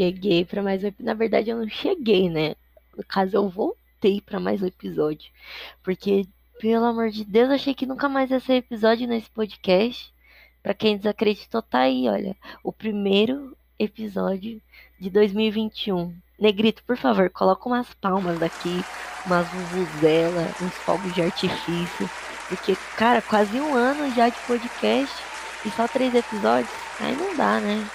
cheguei para mais um Na verdade, eu não cheguei, né? No caso, eu voltei para mais um episódio. Porque, pelo amor de Deus, achei que nunca mais ia ser episódio nesse podcast. Para quem desacreditou, tá aí, olha. O primeiro episódio de 2021. Negrito, por favor, coloca umas palmas daqui, umas vuvuzela, uns fogos de artifício. Porque, cara, quase um ano já de podcast e só três episódios. Aí não dá, né?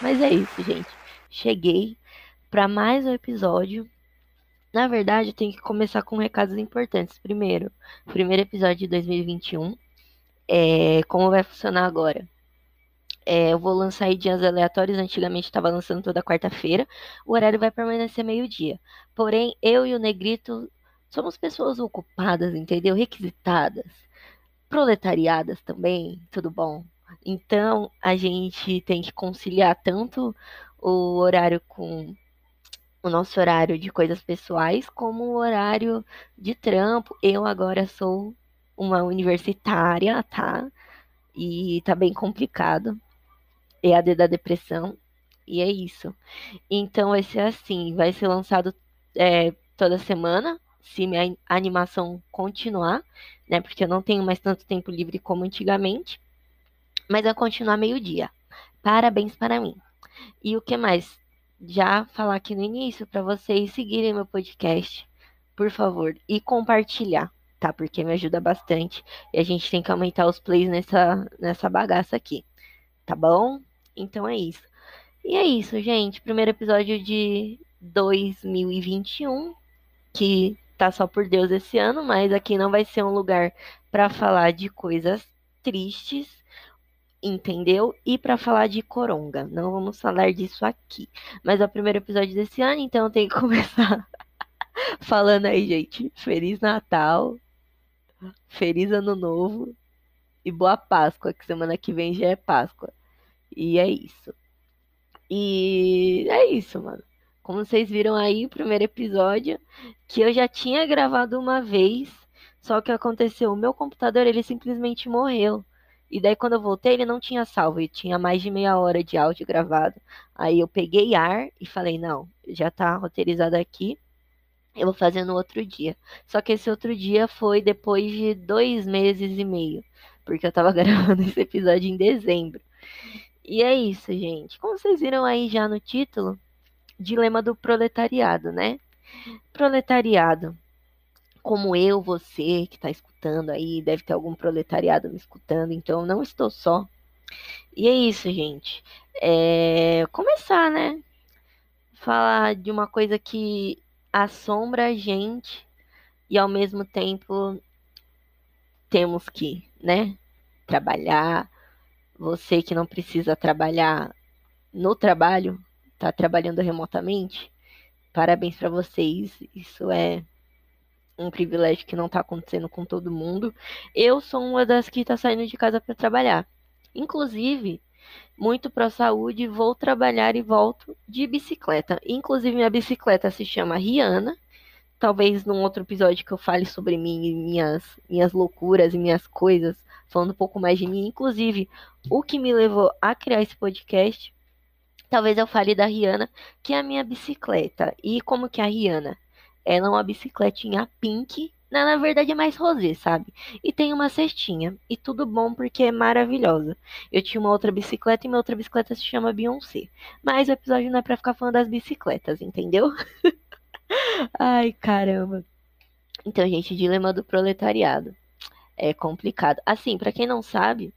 Mas é isso, gente. Cheguei para mais um episódio. Na verdade, eu tenho que começar com recados importantes. Primeiro, primeiro episódio de 2021. É, como vai funcionar agora? É, eu vou lançar dias aleatórios. Antigamente estava lançando toda quarta-feira. O horário vai permanecer meio-dia. Porém, eu e o Negrito somos pessoas ocupadas, entendeu? Requisitadas, proletariadas também. Tudo bom? Então, a gente tem que conciliar tanto o horário com o nosso horário de coisas pessoais, como o horário de trampo. Eu agora sou uma universitária, tá? E tá bem complicado. É a da depressão. E é isso. Então vai ser assim, vai ser lançado é, toda semana, se minha animação continuar, né? Porque eu não tenho mais tanto tempo livre como antigamente. Mas vai continuar meio-dia. Parabéns para mim. E o que mais? Já falar aqui no início para vocês seguirem meu podcast, por favor, e compartilhar, tá? Porque me ajuda bastante e a gente tem que aumentar os plays nessa nessa bagaça aqui. Tá bom? Então é isso. E é isso, gente. Primeiro episódio de 2021, que tá só por Deus esse ano, mas aqui não vai ser um lugar para falar de coisas tristes entendeu? E para falar de coronga, não vamos falar disso aqui. Mas é o primeiro episódio desse ano, então tenho que começar falando aí, gente. Feliz Natal, feliz Ano Novo e boa Páscoa, que semana que vem já é Páscoa. E é isso. E é isso, mano. Como vocês viram aí, o primeiro episódio, que eu já tinha gravado uma vez, só que aconteceu, o meu computador, ele simplesmente morreu. E daí, quando eu voltei, ele não tinha salvo, e tinha mais de meia hora de áudio gravado. Aí eu peguei ar e falei: não, já tá roteirizado aqui, eu vou fazer no outro dia. Só que esse outro dia foi depois de dois meses e meio, porque eu tava gravando esse episódio em dezembro. E é isso, gente. Como vocês viram aí já no título, dilema do proletariado, né? Proletariado como eu, você que está escutando aí, deve ter algum proletariado me escutando, então não estou só. E é isso, gente. É... Começar, né? Falar de uma coisa que assombra a gente e ao mesmo tempo temos que, né? Trabalhar. Você que não precisa trabalhar no trabalho, está trabalhando remotamente. Parabéns para vocês. Isso é um privilégio que não está acontecendo com todo mundo. Eu sou uma das que está saindo de casa para trabalhar. Inclusive, muito para saúde, vou trabalhar e volto de bicicleta. Inclusive, minha bicicleta se chama Rihanna. Talvez num outro episódio que eu fale sobre mim e minhas, minhas loucuras e minhas coisas, falando um pouco mais de mim. Inclusive, o que me levou a criar esse podcast. Talvez eu fale da Rihanna, que é a minha bicicleta. E como que é a Rihanna? Ela é uma bicicletinha pink. Na, na verdade é mais rosé, sabe? E tem uma cestinha. E tudo bom porque é maravilhosa. Eu tinha uma outra bicicleta e minha outra bicicleta se chama Beyoncé. Mas o episódio não é pra ficar falando das bicicletas, entendeu? Ai, caramba. Então, gente, dilema do proletariado. É complicado. Assim, para quem não sabe,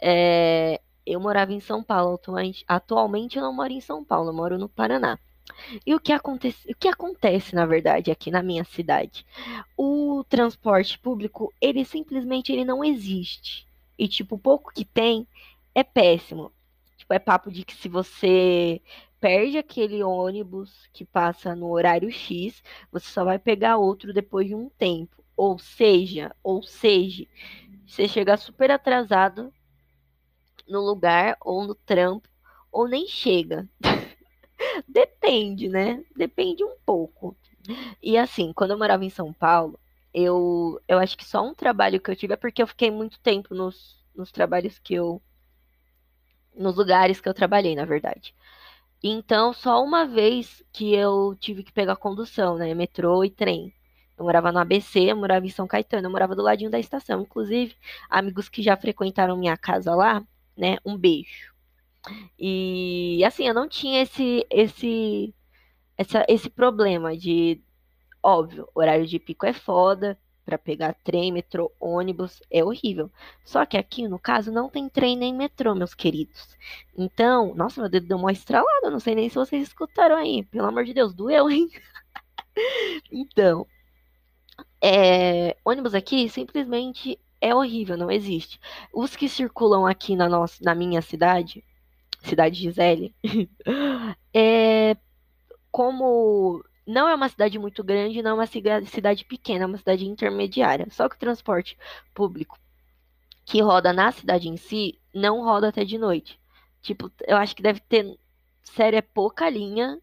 é... eu morava em São Paulo. Atualmente eu não moro em São Paulo, eu moro no Paraná. E o que acontece, o que acontece, na verdade, aqui na minha cidade? O transporte público, ele simplesmente ele não existe. E tipo, o pouco que tem é péssimo. Tipo, é papo de que se você perde aquele ônibus que passa no horário X, você só vai pegar outro depois de um tempo. Ou seja, ou seja, você chega super atrasado no lugar ou no trampo, ou nem chega. Depende, né? Depende um pouco. E assim, quando eu morava em São Paulo, eu, eu acho que só um trabalho que eu tive é porque eu fiquei muito tempo nos, nos trabalhos que eu. nos lugares que eu trabalhei, na verdade. Então, só uma vez que eu tive que pegar condução, né? Metrô e trem. Eu morava no ABC, eu morava em São Caetano, eu morava do ladinho da estação. Inclusive, amigos que já frequentaram minha casa lá, né? Um beijo. E assim, eu não tinha esse esse essa, esse problema de óbvio, horário de pico é foda, para pegar trem, metrô, ônibus, é horrível. Só que aqui, no caso, não tem trem nem metrô, meus queridos. Então, nossa, meu dedo deu uma estralada, não sei nem se vocês escutaram aí. Pelo amor de Deus, doeu, hein? então, é, ônibus aqui simplesmente é horrível, não existe. Os que circulam aqui na, nossa, na minha cidade, cidade de Gisele, é como não é uma cidade muito grande, não é uma cidade pequena, é uma cidade intermediária. Só que o transporte público que roda na cidade em si não roda até de noite. Tipo, eu acho que deve ter, sério, é pouca linha,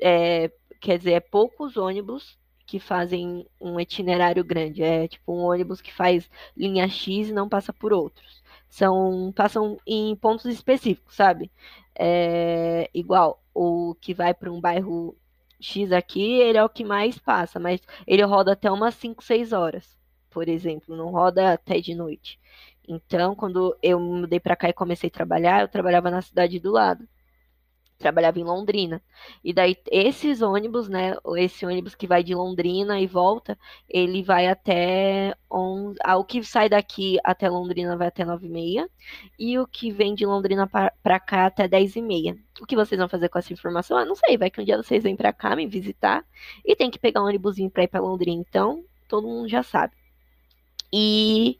é, quer dizer, é poucos ônibus que fazem um itinerário grande. É tipo um ônibus que faz linha X e não passa por outros. São, passam em pontos específicos, sabe? É, igual o que vai para um bairro X aqui, ele é o que mais passa, mas ele roda até umas 5, 6 horas, por exemplo, não roda até de noite. Então, quando eu mudei para cá e comecei a trabalhar, eu trabalhava na cidade do lado trabalhava em Londrina. E daí esses ônibus, né, esse ônibus que vai de Londrina e volta, ele vai até on... ah, o que sai daqui até Londrina vai até 9 e o que vem de Londrina para cá até 10 e meia. O que vocês vão fazer com essa informação? Ah, não sei, vai que um dia vocês vêm para cá me visitar e tem que pegar um ônibusinho para ir para Londrina, então todo mundo já sabe. E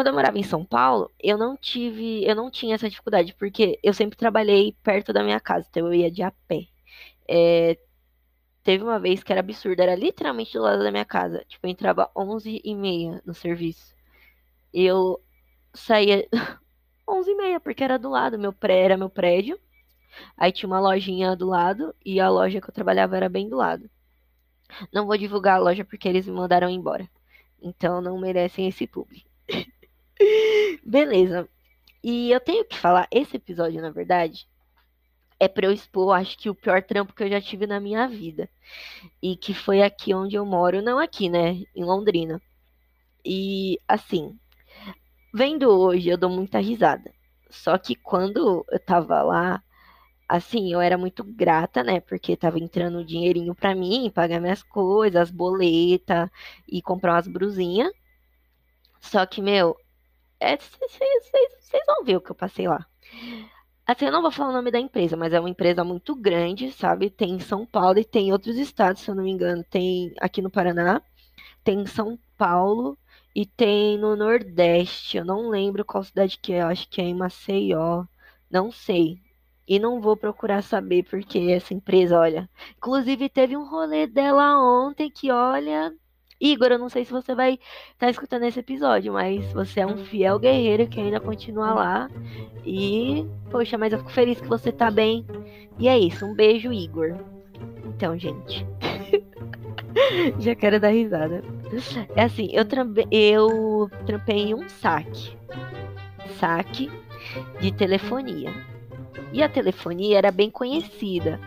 quando eu morava em São Paulo, eu não tive, eu não tinha essa dificuldade, porque eu sempre trabalhei perto da minha casa, então eu ia de a pé. É, teve uma vez que era absurdo, era literalmente do lado da minha casa. Tipo, eu entrava 11 e meia no serviço. Eu saía 11 e meia, porque era do lado, meu pré era meu prédio. Aí tinha uma lojinha do lado e a loja que eu trabalhava era bem do lado. Não vou divulgar a loja porque eles me mandaram embora. Então não merecem esse público. Beleza. E eu tenho que falar, esse episódio, na verdade, é pra eu expor, acho que o pior trampo que eu já tive na minha vida. E que foi aqui onde eu moro, não aqui, né? Em Londrina. E, assim, vendo hoje, eu dou muita risada. Só que quando eu tava lá, assim, eu era muito grata, né? Porque tava entrando um dinheirinho pra mim, pagar minhas coisas, as boletas e comprar umas brusinhas. Só que, meu, vocês é, vão ver o que eu passei lá. Assim, eu não vou falar o nome da empresa, mas é uma empresa muito grande, sabe? Tem em São Paulo e tem em outros estados, se eu não me engano. Tem aqui no Paraná, tem em São Paulo e tem no Nordeste. Eu não lembro qual cidade que é, acho que é em Maceió. Não sei. E não vou procurar saber porque essa empresa, olha. Inclusive, teve um rolê dela ontem que, olha, Igor, eu não sei se você vai estar tá escutando esse episódio, mas você é um fiel guerreiro que ainda continua lá. E, poxa, mas eu fico feliz que você tá bem. E é isso, um beijo, Igor. Então, gente. Já quero dar risada. É assim, eu, trampe... eu trampei um saque. Saque de telefonia. E a telefonia era bem conhecida.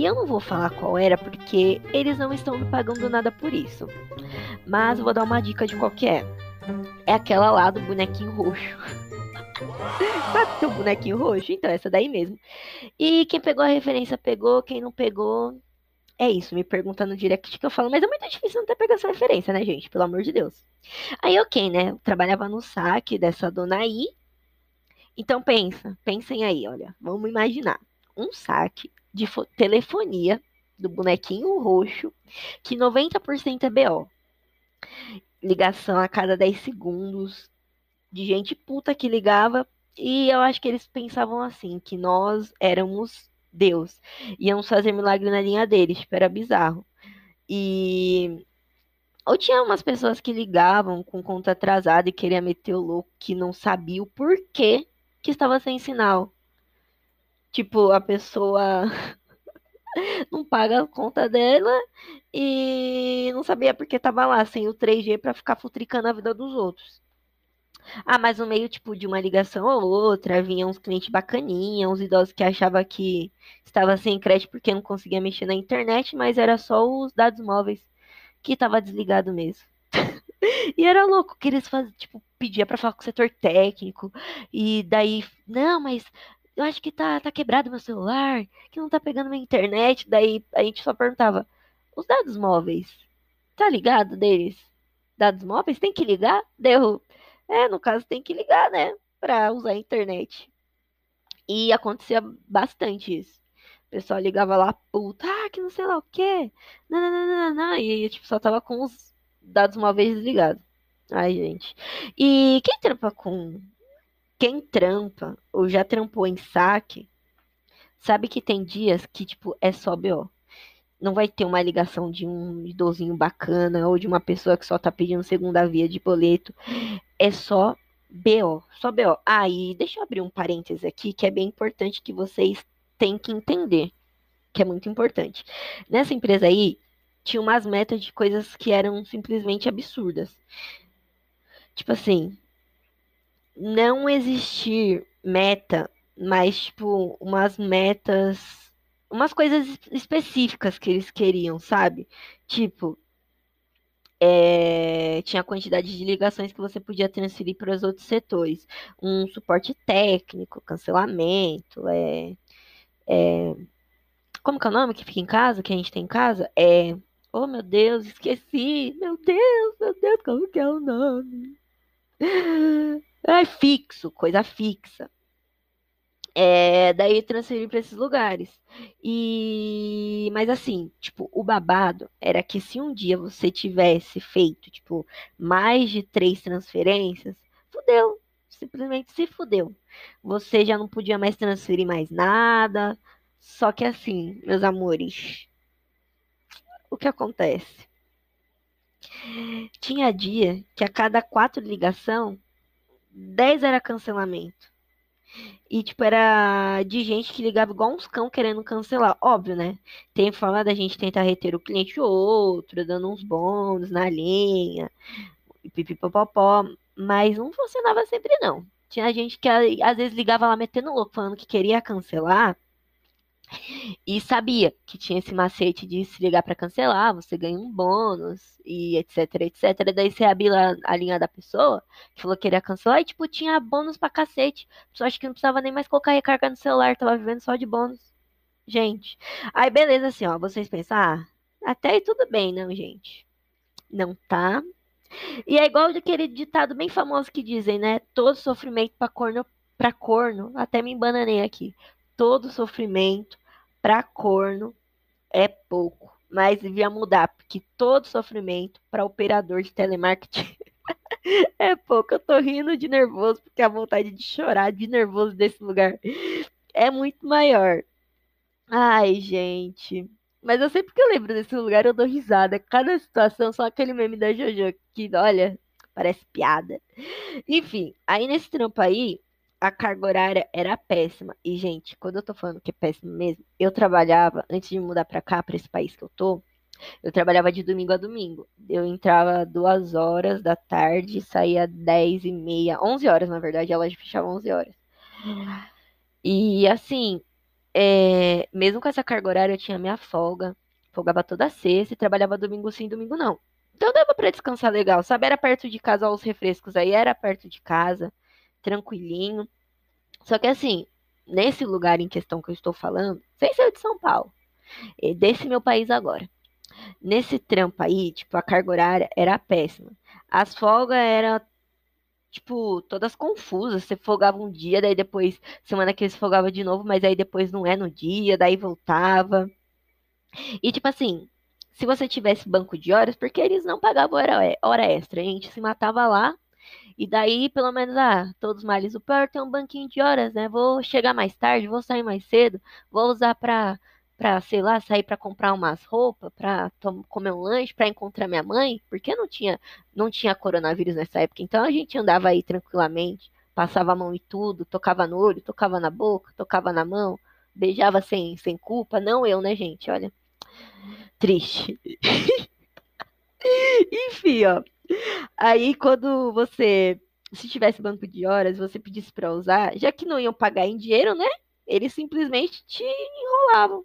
E eu não vou falar qual era porque eles não estão me pagando nada por isso. Mas vou dar uma dica de qual que é. É aquela lá do bonequinho roxo. Sabe o bonequinho roxo? Então, essa daí mesmo. E quem pegou a referência pegou, quem não pegou. É isso, me pergunta no direct que eu falo, mas é muito difícil não ter pegado essa referência, né, gente? Pelo amor de Deus. Aí, ok, né? trabalhava no saque dessa dona aí. Então pensa, pensem aí, olha, vamos imaginar. Um saque de telefonia do bonequinho roxo, que 90% é BO. Ligação a cada 10 segundos, de gente puta que ligava, e eu acho que eles pensavam assim, que nós éramos Deus, íamos fazer milagre na linha deles, tipo, era bizarro. E ou tinha umas pessoas que ligavam com conta atrasada e queria meter o louco que não sabia o porquê que estava sem sinal. Tipo, a pessoa não paga a conta dela e não sabia porque tava lá sem o 3G para ficar futricando a vida dos outros. Ah, mas no meio, tipo, de uma ligação ou outra, vinha uns clientes bacaninha, uns idosos que achavam que estava sem crédito porque não conseguia mexer na internet, mas era só os dados móveis que estava desligado mesmo. e era louco que eles faziam, tipo, pedia para falar com o setor técnico, e daí, não, mas eu acho que tá, tá quebrado meu celular, que não tá pegando minha internet, daí a gente só perguntava, os dados móveis, tá ligado deles? Dados móveis tem que ligar? Deu. É, no caso tem que ligar, né? Pra usar a internet. E acontecia bastante isso. O pessoal ligava lá, puta, ah, que não sei lá o quê. Não. E tipo, só tava com os dados móveis desligados. Ai, gente. E quem trampa com. Quem trampa ou já trampou em saque, sabe que tem dias que, tipo, é só BO. Não vai ter uma ligação de um idosinho bacana ou de uma pessoa que só tá pedindo segunda via de boleto. É só BO, só BO. Ah, e deixa eu abrir um parênteses aqui que é bem importante que vocês têm que entender, que é muito importante. Nessa empresa aí, tinha umas metas de coisas que eram simplesmente absurdas. Tipo assim, não existir meta, mas tipo umas metas, umas coisas específicas que eles queriam, sabe? Tipo, é, tinha a quantidade de ligações que você podia transferir para os outros setores, um suporte técnico, cancelamento, é, é, como que é o nome que fica em casa, que a gente tem em casa? É, oh meu Deus, esqueci, meu Deus, meu Deus, como que é o nome? É fixo, coisa fixa. É, daí transferir para esses lugares. E mas assim, tipo, o babado era que se um dia você tivesse feito, tipo, mais de três transferências, fudeu, simplesmente se fudeu. Você já não podia mais transferir mais nada. Só que assim, meus amores, o que acontece? Tinha dia que a cada quatro ligação, dez era cancelamento. E, tipo, era de gente que ligava igual uns cão querendo cancelar. Óbvio, né? Tem forma da gente tentar reter o cliente ou outro, dando uns bônus na linha, pipipopopó. Mas não funcionava sempre, não. Tinha gente que às vezes ligava lá metendo louco, falando que queria cancelar. E sabia que tinha esse macete de se ligar para cancelar, você ganha um bônus e etc, etc. Daí você abriu a, linha da pessoa que falou que queria cancelar e, tipo, tinha bônus pra cacete. A pessoa acha que não precisava nem mais colocar recarga no celular, tava vivendo só de bônus. Gente. Aí, beleza, assim, ó. Vocês pensam, ah, até aí tudo bem, não, gente. Não tá. E é igual aquele ditado bem famoso que dizem, né? Todo sofrimento pra corno, pra corno, até me embananei aqui. Todo sofrimento para corno é pouco, mas devia mudar, porque todo sofrimento para operador de telemarketing é pouco. Eu tô rindo de nervoso, porque a vontade de chorar de nervoso desse lugar é muito maior. Ai, gente. Mas eu sempre que eu lembro desse lugar, eu dou risada. Cada situação, só aquele meme da Jojo, que, olha, parece piada. Enfim, aí nesse trampo aí, a carga horária era péssima. E, gente, quando eu tô falando que é péssimo mesmo, eu trabalhava, antes de mudar pra cá, pra esse país que eu tô, eu trabalhava de domingo a domingo. Eu entrava duas horas da tarde, saía dez e meia, onze horas, na verdade, a loja fechava onze horas. E, assim, é, mesmo com essa carga horária, eu tinha minha folga. Folgava toda sexta e trabalhava domingo sim, domingo não. Então dava para descansar legal, sabe? Era perto de casa, os refrescos aí, era perto de casa tranquilinho. Só que assim, nesse lugar em questão que eu estou falando, sem ser de São Paulo, é desse meu país agora. Nesse trampo aí, tipo, a carga horária era péssima. As folgas eram, tipo, todas confusas. Você folgava um dia, daí depois, semana que eles folgava de novo, mas aí depois não é no dia, daí voltava. E tipo assim, se você tivesse banco de horas, porque eles não pagavam hora, hora extra, a gente se matava lá e daí, pelo menos, ah, todos males. O pior tem um banquinho de horas, né? Vou chegar mais tarde, vou sair mais cedo, vou usar pra, pra sei lá, sair para comprar umas roupas, pra comer um lanche, pra encontrar minha mãe, porque não tinha, não tinha coronavírus nessa época. Então a gente andava aí tranquilamente, passava a mão e tudo, tocava no olho, tocava na boca, tocava na mão, beijava sem, sem culpa. Não eu, né, gente? Olha. Triste. Enfim, ó. Aí quando você se tivesse banco de horas, você pedisse para usar, já que não iam pagar em dinheiro, né? Eles simplesmente te enrolavam.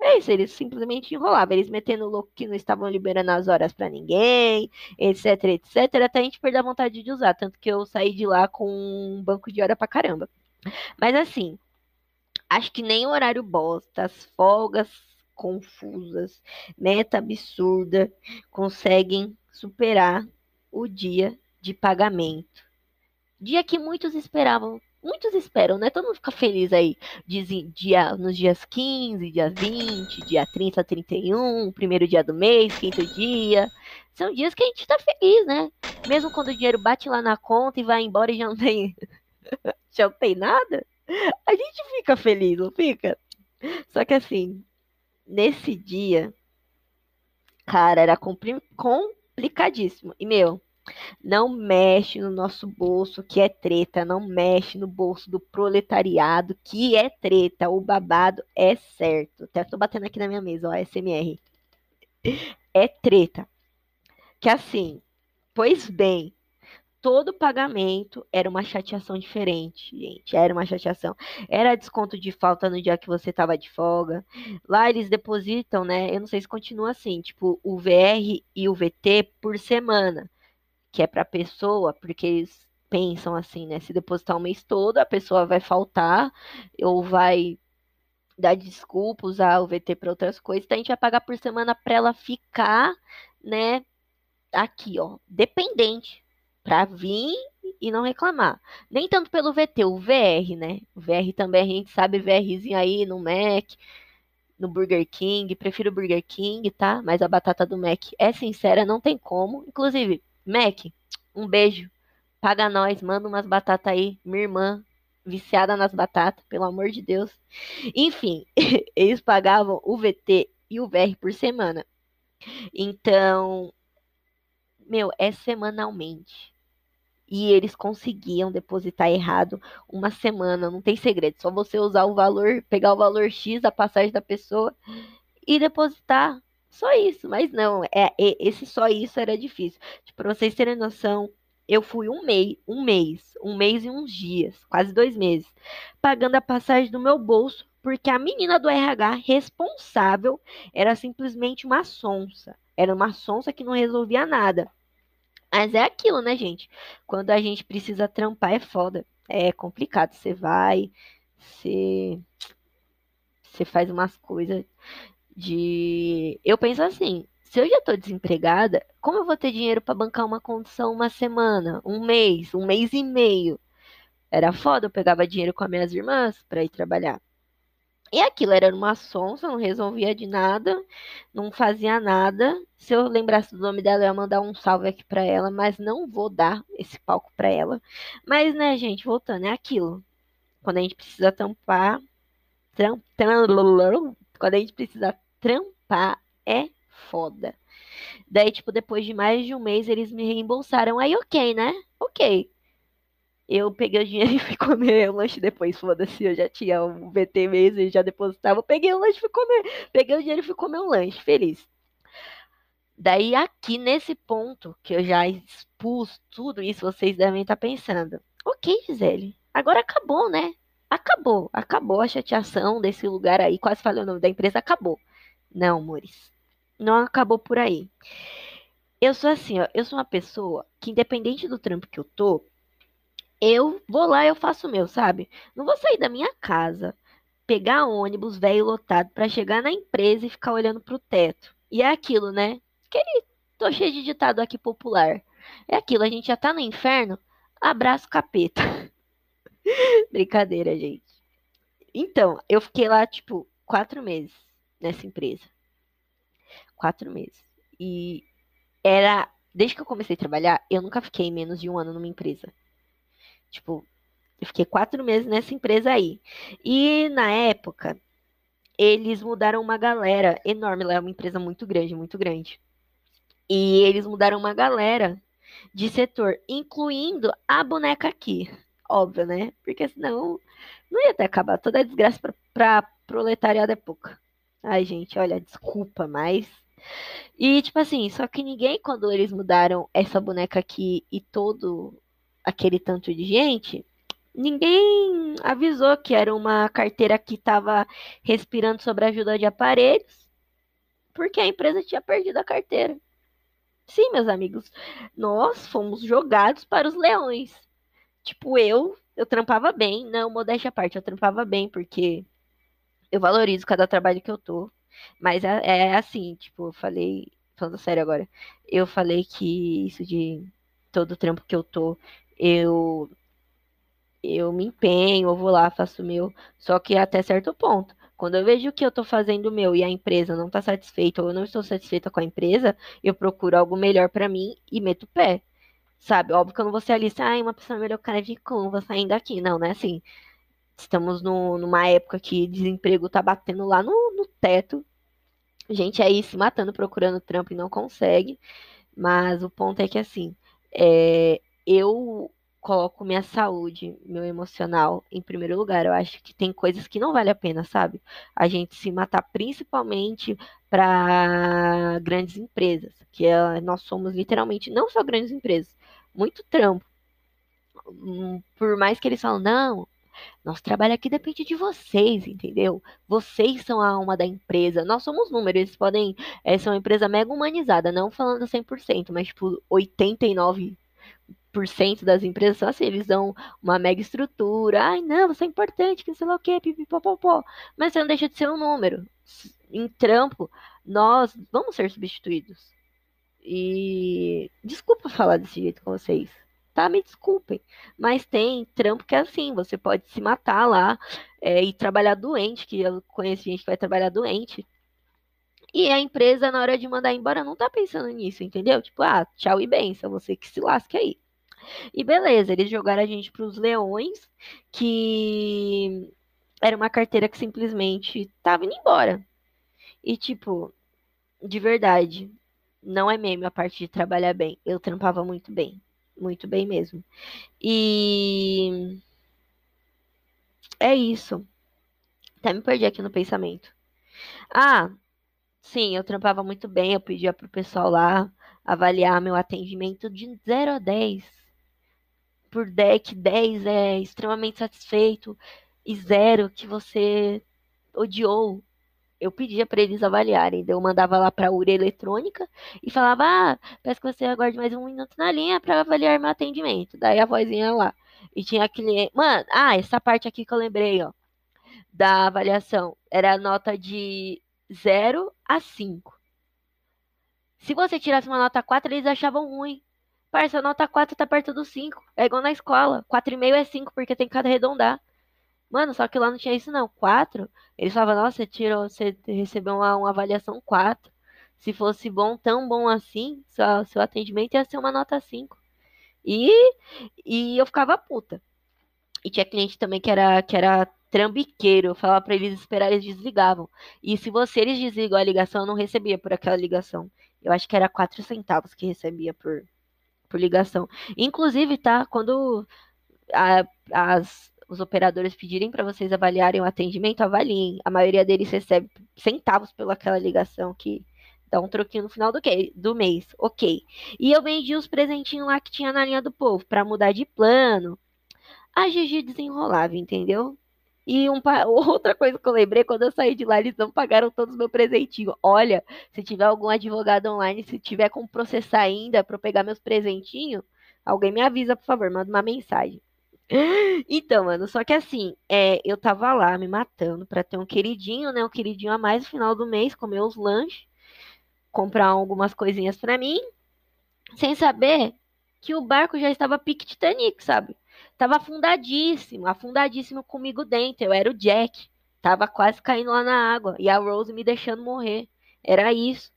É isso, eles simplesmente enrolavam, eles metendo louco que não estavam liberando as horas para ninguém, etc, etc, até a gente perder a vontade de usar, tanto que eu saí de lá com um banco de hora pra caramba. Mas assim, acho que nem o horário bosta, as folgas confusas, meta absurda, conseguem superar o dia de pagamento. Dia que muitos esperavam muitos esperam, né? Todo mundo fica feliz aí dizem, dia, nos dias 15, dia 20, dia 30, 31, primeiro dia do mês, quinto dia. São dias que a gente tá feliz, né? Mesmo quando o dinheiro bate lá na conta e vai embora e já não tem, já não tem nada, a gente fica feliz, não fica? Só que assim, nesse dia, cara, era complicadíssimo. E, meu, não mexe no nosso bolso, que é treta. Não mexe no bolso do proletariado, que é treta. O babado é certo. Até tô batendo aqui na minha mesa, ó, SMR. É treta. Que assim, pois bem, todo pagamento era uma chateação diferente, gente. Era uma chateação. Era desconto de falta no dia que você tava de folga. Lá eles depositam, né? Eu não sei se continua assim, tipo, o VR e o VT por semana que é para pessoa, porque eles pensam assim, né? Se depositar o mês todo, a pessoa vai faltar ou vai dar desculpa, usar o VT para outras coisas, então a gente vai pagar por semana para ela ficar, né, aqui, ó, dependente, para vir e não reclamar. Nem tanto pelo VT, o VR, né? O VR também a gente sabe VRzinho aí no Mac, no Burger King, prefiro o Burger King, tá? Mas a batata do Mac é sincera, não tem como. Inclusive, Mac, um beijo. Paga nós, manda umas batatas aí. Minha irmã, viciada nas batatas, pelo amor de Deus. Enfim, eles pagavam o VT e o VR por semana. Então, meu, é semanalmente. E eles conseguiam depositar errado uma semana, não tem segredo. Só você usar o valor, pegar o valor X da passagem da pessoa e depositar só isso, mas não, é, é esse só isso era difícil. Tipo, para vocês terem noção, eu fui um mês, um mês, um mês e uns dias, quase dois meses, pagando a passagem do meu bolso, porque a menina do RH responsável era simplesmente uma sonsa. Era uma sonsa que não resolvia nada. Mas é aquilo, né, gente? Quando a gente precisa trampar é foda. É complicado. Você vai, você, você faz umas coisas de. Eu penso assim, se eu já estou desempregada, como eu vou ter dinheiro para bancar uma condição uma semana, um mês, um mês e meio? Era foda, eu pegava dinheiro com as minhas irmãs para ir trabalhar. E aquilo era uma sonsa, não resolvia de nada, não fazia nada. Se eu lembrasse do nome dela, eu ia mandar um salve aqui para ela, mas não vou dar esse palco para ela. Mas, né, gente, voltando, é aquilo. Quando a gente precisa tampar, tram, tram, quando a gente precisa trampar é foda. Daí, tipo, depois de mais de um mês, eles me reembolsaram. Aí, ok, né? Ok. Eu peguei o dinheiro e fui comer o lanche depois. Foda-se, eu já tinha um VT mesmo e já depositava. Eu peguei o lanche e fui comer. Peguei o dinheiro e fui comer um lanche, feliz. Daí, aqui nesse ponto, que eu já expus tudo isso, vocês devem estar pensando. Ok, Gisele, agora acabou, né? Acabou, acabou a chateação desse lugar aí. Quase falei o nome da empresa, acabou. Não, amores. Não acabou por aí. Eu sou assim, ó. Eu sou uma pessoa que, independente do trampo que eu tô, eu vou lá eu faço o meu, sabe? Não vou sair da minha casa, pegar ônibus velho lotado para chegar na empresa e ficar olhando pro teto. E é aquilo, né? Aquele, tô cheio de ditado aqui popular. É aquilo, a gente já tá no inferno, abraço capeta. Brincadeira, gente. Então, eu fiquei lá, tipo, quatro meses nessa empresa. Quatro meses. E era. Desde que eu comecei a trabalhar, eu nunca fiquei menos de um ano numa empresa. Tipo, eu fiquei quatro meses nessa empresa aí. E na época, eles mudaram uma galera enorme. Ela é uma empresa muito grande, muito grande. E eles mudaram uma galera de setor, incluindo a boneca aqui. Óbvio, né? Porque senão não ia ter acabado. Toda a desgraça pra, pra proletariado é pouca. Ai, gente, olha, desculpa, mas. E, tipo assim, só que ninguém, quando eles mudaram essa boneca aqui e todo aquele tanto de gente, ninguém avisou que era uma carteira que estava respirando sobre a ajuda de aparelhos, porque a empresa tinha perdido a carteira. Sim, meus amigos, nós fomos jogados para os leões. Tipo, eu, eu trampava bem, não, modéstia à parte, eu trampava bem, porque eu valorizo cada trabalho que eu tô. Mas é, é assim, tipo, eu falei, falando sério agora, eu falei que isso de todo o trampo que eu tô, eu eu me empenho, eu vou lá, faço o meu, só que até certo ponto. Quando eu vejo que eu estou fazendo o meu e a empresa não está satisfeita ou eu não estou satisfeita com a empresa, eu procuro algo melhor para mim e meto o pé. Sabe? Óbvio que eu não vou ser ali, ah, uma pessoa melhor cara de com, vou saindo aqui. Não, não é assim. Estamos no, numa época que desemprego tá batendo lá no, no teto. Gente aí se matando procurando trampo e não consegue. Mas o ponto é que assim, é, eu coloco minha saúde, meu emocional em primeiro lugar. Eu acho que tem coisas que não vale a pena, sabe? A gente se matar principalmente para grandes empresas, que é, nós somos literalmente não só grandes empresas, muito trampo. Hum, por mais que eles falam, não, nosso trabalho aqui depende de vocês, entendeu? Vocês são a alma da empresa. Nós somos números, eles podem é, ser uma empresa mega humanizada, não falando 100%, mas tipo 89 das empresas são assim, eles dão uma mega estrutura. Ai, não, você é importante, que sei lá o quê, pipipopopó. Mas você não deixa de ser um número. Em trampo, nós vamos ser substituídos. E desculpa falar desse jeito com vocês, tá? Me desculpem. Mas tem trampo que é assim, você pode se matar lá é, e trabalhar doente, que eu conheço gente que vai trabalhar doente. E a empresa, na hora de mandar embora, não tá pensando nisso, entendeu? Tipo, ah, tchau e benção, você que se lasque aí. E beleza, eles jogaram a gente para os leões, que era uma carteira que simplesmente tava indo embora. E tipo, de verdade, não é meme a parte de trabalhar bem. Eu trampava muito bem, muito bem mesmo. E é isso. Até me perdi aqui no pensamento. Ah, sim, eu trampava muito bem. Eu pedia pro pessoal lá avaliar meu atendimento de 0 a 10 por deck 10 é extremamente satisfeito e zero que você odiou. Eu pedia para eles avaliarem, eu mandava lá para a URA eletrônica e falava: "Ah, peço que você aguarde mais um minuto na linha para avaliar meu atendimento". Daí a vozinha lá. E tinha aquele, mano, ah, essa parte aqui que eu lembrei, ó, da avaliação, era a nota de 0 a 5. Se você tirasse uma nota 4, eles achavam ruim. Parça, nota 4 tá perto do 5. É igual na escola. 4,5 é 5, porque tem que arredondar. Mano, só que lá não tinha isso não. 4, eles falavam, nossa, você tirou, você recebeu uma, uma avaliação 4. Se fosse bom, tão bom assim, seu, seu atendimento ia ser uma nota 5. E, e eu ficava puta. E tinha cliente também que era, que era trambiqueiro. Eu falava pra eles esperar, eles desligavam. E se você eles desligam a ligação, eu não recebia por aquela ligação. Eu acho que era 4 centavos que recebia por, por ligação. Inclusive, tá? Quando a, as, os operadores pedirem para vocês avaliarem o atendimento, avaliem. A maioria deles recebe centavos pelaquela ligação que dá um troquinho no final do, que, do mês. Ok. E eu vendi os presentinhos lá que tinha na linha do povo para mudar de plano. A Gigi desenrolava, entendeu? E um, outra coisa que eu lembrei, quando eu saí de lá, eles não pagaram todos os meus presentinhos. Olha, se tiver algum advogado online, se tiver como processar ainda para pegar meus presentinhos, alguém me avisa, por favor, manda uma mensagem. Então, mano, só que assim, é, eu tava lá me matando para ter um queridinho, né? Um queridinho a mais no final do mês, comer os lanches, comprar algumas coisinhas para mim, sem saber que o barco já estava pique Titanic, sabe? Tava afundadíssimo, afundadíssimo comigo dentro. Eu era o Jack. Tava quase caindo lá na água. E a Rose me deixando morrer. Era isso.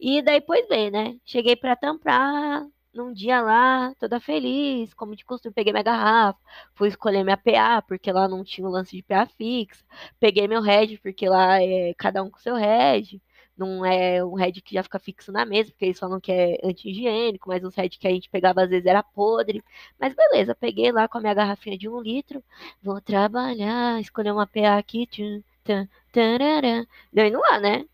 E daí, pois bem, né? Cheguei para tampar num dia lá, toda feliz, como de costume, peguei minha garrafa, fui escolher minha PA, porque lá não tinha o lance de PA fixa, peguei meu head, porque lá é cada um com seu head, não é um head que já fica fixo na mesa, porque eles falam que é anti-higiênico, mas os head que a gente pegava às vezes era podre. Mas beleza, peguei lá com a minha garrafinha de um litro, vou trabalhar, escolher uma PA aqui, tchum, tchum, tarará. Deu indo lá, né?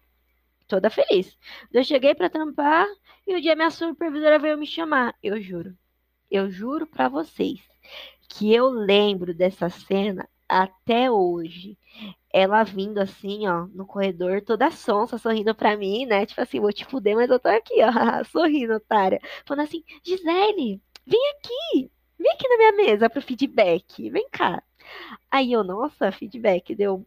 Toda feliz. Eu cheguei para tampar e o dia minha supervisora veio me chamar, eu juro. eu juro para vocês que eu lembro dessa cena até hoje. Ela vindo assim, ó, no corredor, toda sonsa, sorrindo pra mim, né? Tipo assim, vou te fuder, mas eu tô aqui, ó, sorrindo, otária. Falando assim, Gisele, vem aqui, vem aqui na minha mesa pro feedback, vem cá. Aí eu, nossa, feedback, deu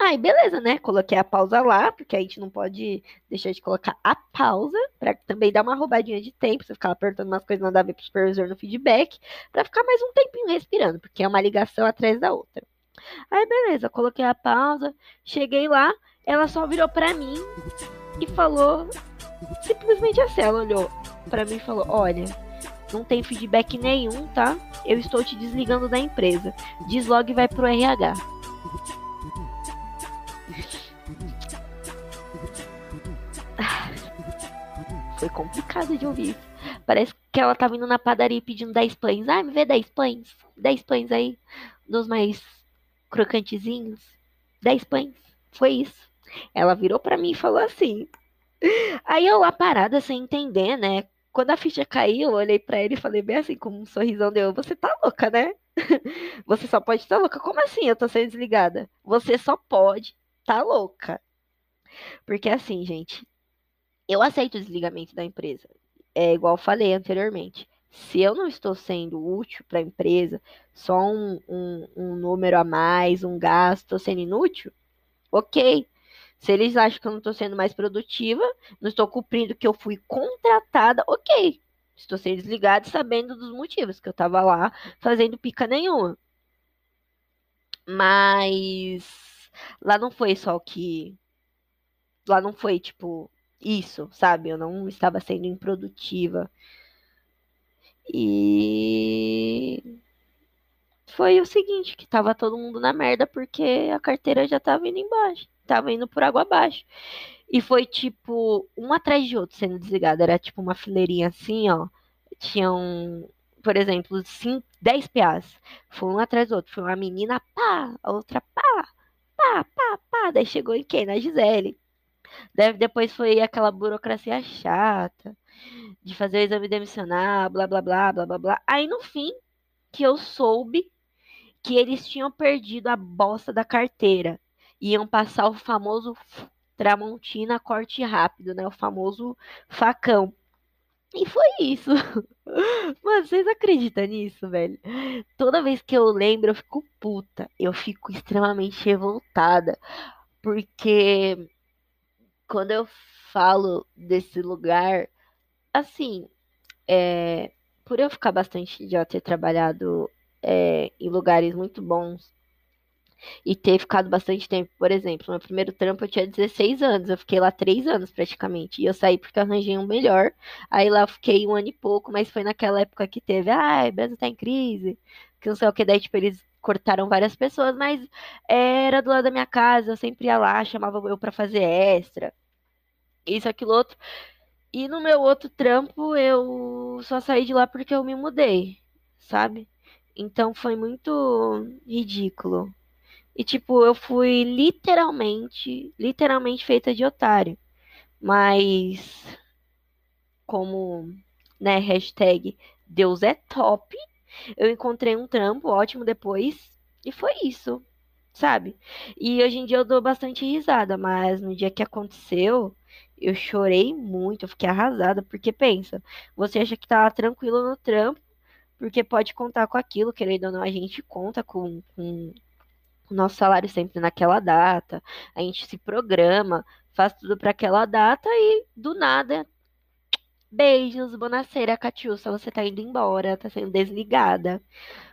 Aí, beleza, né? Coloquei a pausa lá, porque a gente não pode deixar de colocar a pausa, para também dar uma roubadinha de tempo, você ficar apertando umas coisas nada a ver pro supervisor no feedback, para ficar mais um tempinho respirando, porque é uma ligação atrás da outra. Aí, beleza, coloquei a pausa, cheguei lá, ela só virou para mim e falou simplesmente assim, ela olhou para mim e falou: "Olha, não tem feedback nenhum, tá? Eu estou te desligando da empresa. Deslogue e vai pro RH." Foi complicado de ouvir. Parece que ela tava indo na padaria pedindo 10 pães. Ah, me vê 10 pães. 10 pães aí. Dos mais crocantezinhos. 10 pães. Foi isso. Ela virou para mim e falou assim. Aí eu lá parada sem entender, né? Quando a ficha caiu, eu olhei para ele e falei bem assim, com um sorrisão deu, você tá louca, né? Você só pode estar tá louca. Como assim eu tô sendo desligada? Você só pode tá louca. Porque assim, gente, eu aceito o desligamento da empresa. É igual falei anteriormente. Se eu não estou sendo útil para a empresa, só um, um, um, número a mais, um gasto, estou sendo inútil, ok. Se eles acham que eu não estou sendo mais produtiva, não estou cumprindo que eu fui contratada, ok. Estou sendo desligada sabendo dos motivos, que eu estava lá fazendo pica nenhuma. Mas lá não foi só o que. Lá não foi, tipo, isso, sabe? Eu não estava sendo improdutiva. E foi o seguinte, que tava todo mundo na merda porque a carteira já tava indo embaixo, tava indo por água abaixo. E foi tipo um atrás de outro sendo desligado, era tipo uma fileirinha assim, ó. Tinham, por exemplo, 5, 10 PAs. Foi um atrás do outro, foi uma menina pá, a outra pá, pá, pá, pá, daí chegou em quem? Na Gisele. Deve, depois foi aquela burocracia chata de fazer o exame demissionar, blá blá blá blá blá blá. Aí no fim que eu soube que eles tinham perdido a bosta da carteira. Iam passar o famoso Tramontina corte rápido, né? O famoso facão. E foi isso. Mano, vocês acreditam nisso, velho? Toda vez que eu lembro, eu fico puta. Eu fico extremamente revoltada. Porque quando eu falo desse lugar, assim, é, por eu ficar bastante, já ter trabalhado é, em lugares muito bons e ter ficado bastante tempo, por exemplo, meu primeiro trampo eu tinha 16 anos, eu fiquei lá 3 anos praticamente, e eu saí porque arranjei um melhor, aí lá eu fiquei um ano e pouco, mas foi naquela época que teve, ai, ah, Brasil tá em crise, que não sei o que, daí tipo, eles cortaram várias pessoas, mas era do lado da minha casa, eu sempre ia lá, chamava eu para fazer extra, isso, aquilo, outro. E no meu outro trampo, eu só saí de lá porque eu me mudei, sabe? Então foi muito ridículo. E tipo, eu fui literalmente, literalmente feita de otário. Mas como, né, hashtag Deus é top, eu encontrei um trampo ótimo depois e foi isso, sabe? E hoje em dia eu dou bastante risada, mas no dia que aconteceu, eu chorei muito, eu fiquei arrasada, porque pensa, você acha que tá tranquilo no trampo, porque pode contar com aquilo, querendo ou não, a gente conta com, com o nosso salário sempre naquela data, a gente se programa, faz tudo para aquela data e do nada, beijos, bonaceira, Catiúça, você tá indo embora, tá sendo desligada.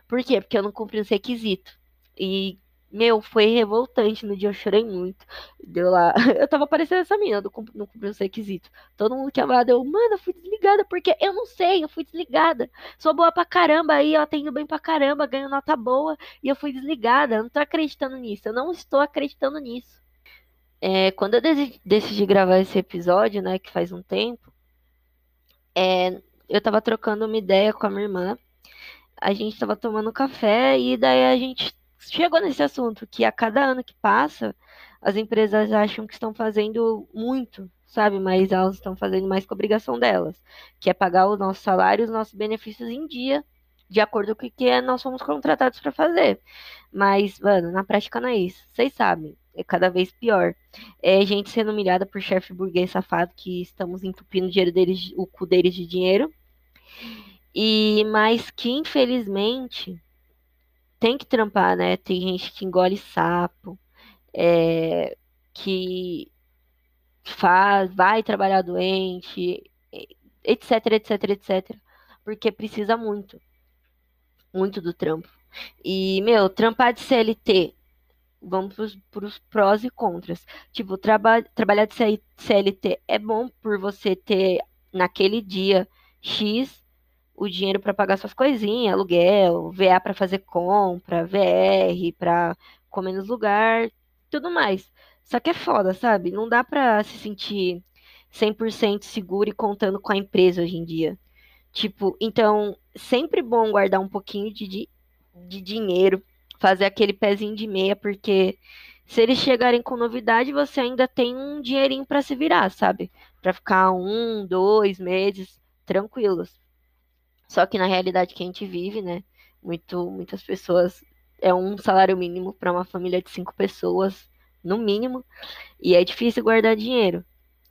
Por quê? Porque eu não cumpri os requisitos. E meu, foi revoltante. No dia eu chorei muito. Deu lá. Eu tava parecendo essa menina, não cumpri os requisitos. Todo mundo que amava, eu, mano, eu fui desligada, porque eu não sei, eu fui desligada. Sou boa pra caramba aí, ó, tenho bem pra caramba, ganho nota boa, e eu fui desligada. Eu não tô acreditando nisso, eu não estou acreditando nisso. É, quando eu decidi gravar esse episódio, né, que faz um tempo, é, eu tava trocando uma ideia com a minha irmã. A gente tava tomando café e daí a gente chegou nesse assunto que a cada ano que passa, as empresas acham que estão fazendo muito, sabe? Mas elas estão fazendo mais com a obrigação delas, que é pagar o nosso salário e os nossos benefícios em dia, de acordo com o que nós somos contratados para fazer. Mas, mano, na prática não é isso. Vocês sabem, é cada vez pior. É gente sendo humilhada por chefe burguês safado que estamos entupindo o, dinheiro deles, o cu deles de dinheiro. E mas que infelizmente tem que trampar, né? Tem gente que engole sapo, é, que faz, vai trabalhar doente, etc, etc, etc, porque precisa muito, muito do trampo. E, meu, trampar de CLT, vamos para os prós e contras. Tipo, traba trabalhar de CLT é bom por você ter naquele dia X o dinheiro para pagar suas coisinhas, aluguel, VA para fazer compra, VR para comer nos lugar, tudo mais. Só que é foda, sabe? Não dá pra se sentir 100% seguro e contando com a empresa hoje em dia. Tipo, então, sempre bom guardar um pouquinho de, de dinheiro, fazer aquele pezinho de meia, porque se eles chegarem com novidade, você ainda tem um dinheirinho para se virar, sabe? Para ficar um, dois meses tranquilos. Só que na realidade que a gente vive, né? Muito, muitas pessoas é um salário mínimo para uma família de cinco pessoas no mínimo, e é difícil guardar dinheiro.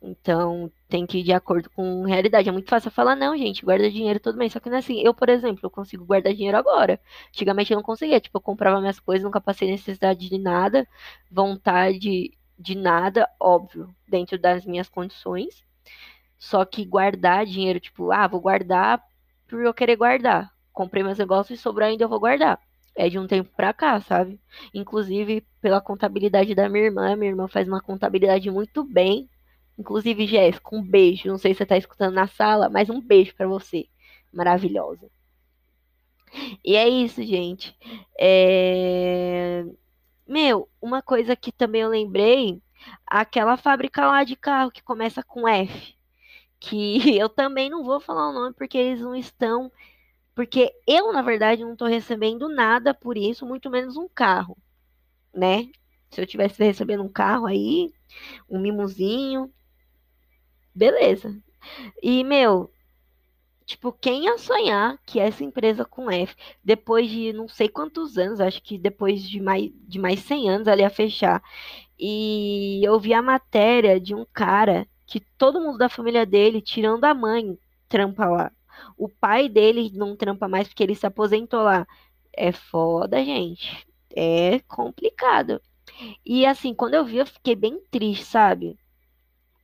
Então, tem que ir de acordo com realidade. É muito fácil falar, não, gente, guarda dinheiro todo mês. Só que não é assim. Eu, por exemplo, eu consigo guardar dinheiro agora. Antigamente eu não conseguia. Tipo, eu comprava minhas coisas, nunca passei necessidade de nada, vontade de nada, óbvio, dentro das minhas condições. Só que guardar dinheiro, tipo, ah, vou guardar por eu querer guardar. Comprei meus negócios e sobrou ainda eu vou guardar é de um tempo pra cá, sabe? Inclusive, pela contabilidade da minha irmã, minha irmã faz uma contabilidade muito bem. Inclusive, Jéssica, um beijo. Não sei se você tá escutando na sala, mas um beijo para você. Maravilhosa. E é isso, gente. É... Meu, uma coisa que também eu lembrei, aquela fábrica lá de carro que começa com F. Que eu também não vou falar o nome porque eles não estão porque eu, na verdade, não estou recebendo nada por isso, muito menos um carro, né? Se eu tivesse recebendo um carro aí, um mimozinho, beleza. E, meu, tipo, quem ia sonhar que essa empresa com F, depois de não sei quantos anos, acho que depois de mais, de mais 100 anos, ela ia fechar. E eu vi a matéria de um cara que todo mundo da família dele, tirando a mãe, trampa lá. O pai dele não trampa mais porque ele se aposentou lá. É foda, gente. É complicado. E assim, quando eu vi, eu fiquei bem triste, sabe?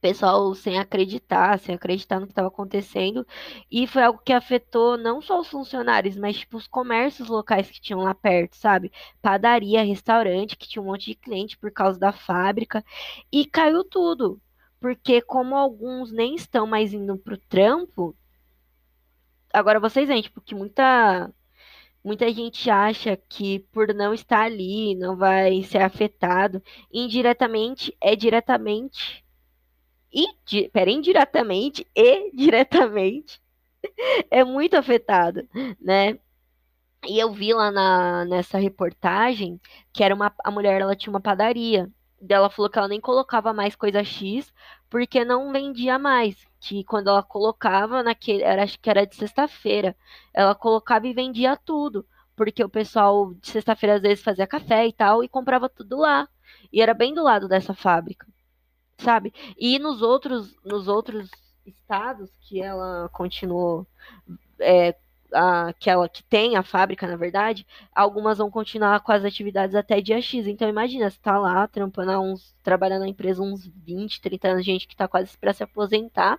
Pessoal sem acreditar, sem acreditar no que estava acontecendo. E foi algo que afetou não só os funcionários, mas tipo os comércios locais que tinham lá perto, sabe? Padaria, restaurante, que tinha um monte de cliente por causa da fábrica. E caiu tudo. Porque como alguns nem estão mais indo pro trampo, Agora vocês veem, tipo, que muita muita gente acha que por não estar ali não vai ser afetado. Indiretamente é diretamente e di, pera, indiretamente e diretamente é muito afetado, né? E eu vi lá na, nessa reportagem que era uma a mulher ela tinha uma padaria. Ela falou que ela nem colocava mais coisa X porque não vendia mais que quando ela colocava naquele, era, acho que era de sexta-feira, ela colocava e vendia tudo, porque o pessoal de sexta-feira às vezes fazia café e tal e comprava tudo lá. E era bem do lado dessa fábrica, sabe? E nos outros, nos outros estados que ela continuou é, a, que ela que tem a fábrica, na verdade, algumas vão continuar com as atividades até dia X. Então imagina, você tá lá trampando uns, trabalhando na empresa uns 20, 30 anos, gente que tá quase para se aposentar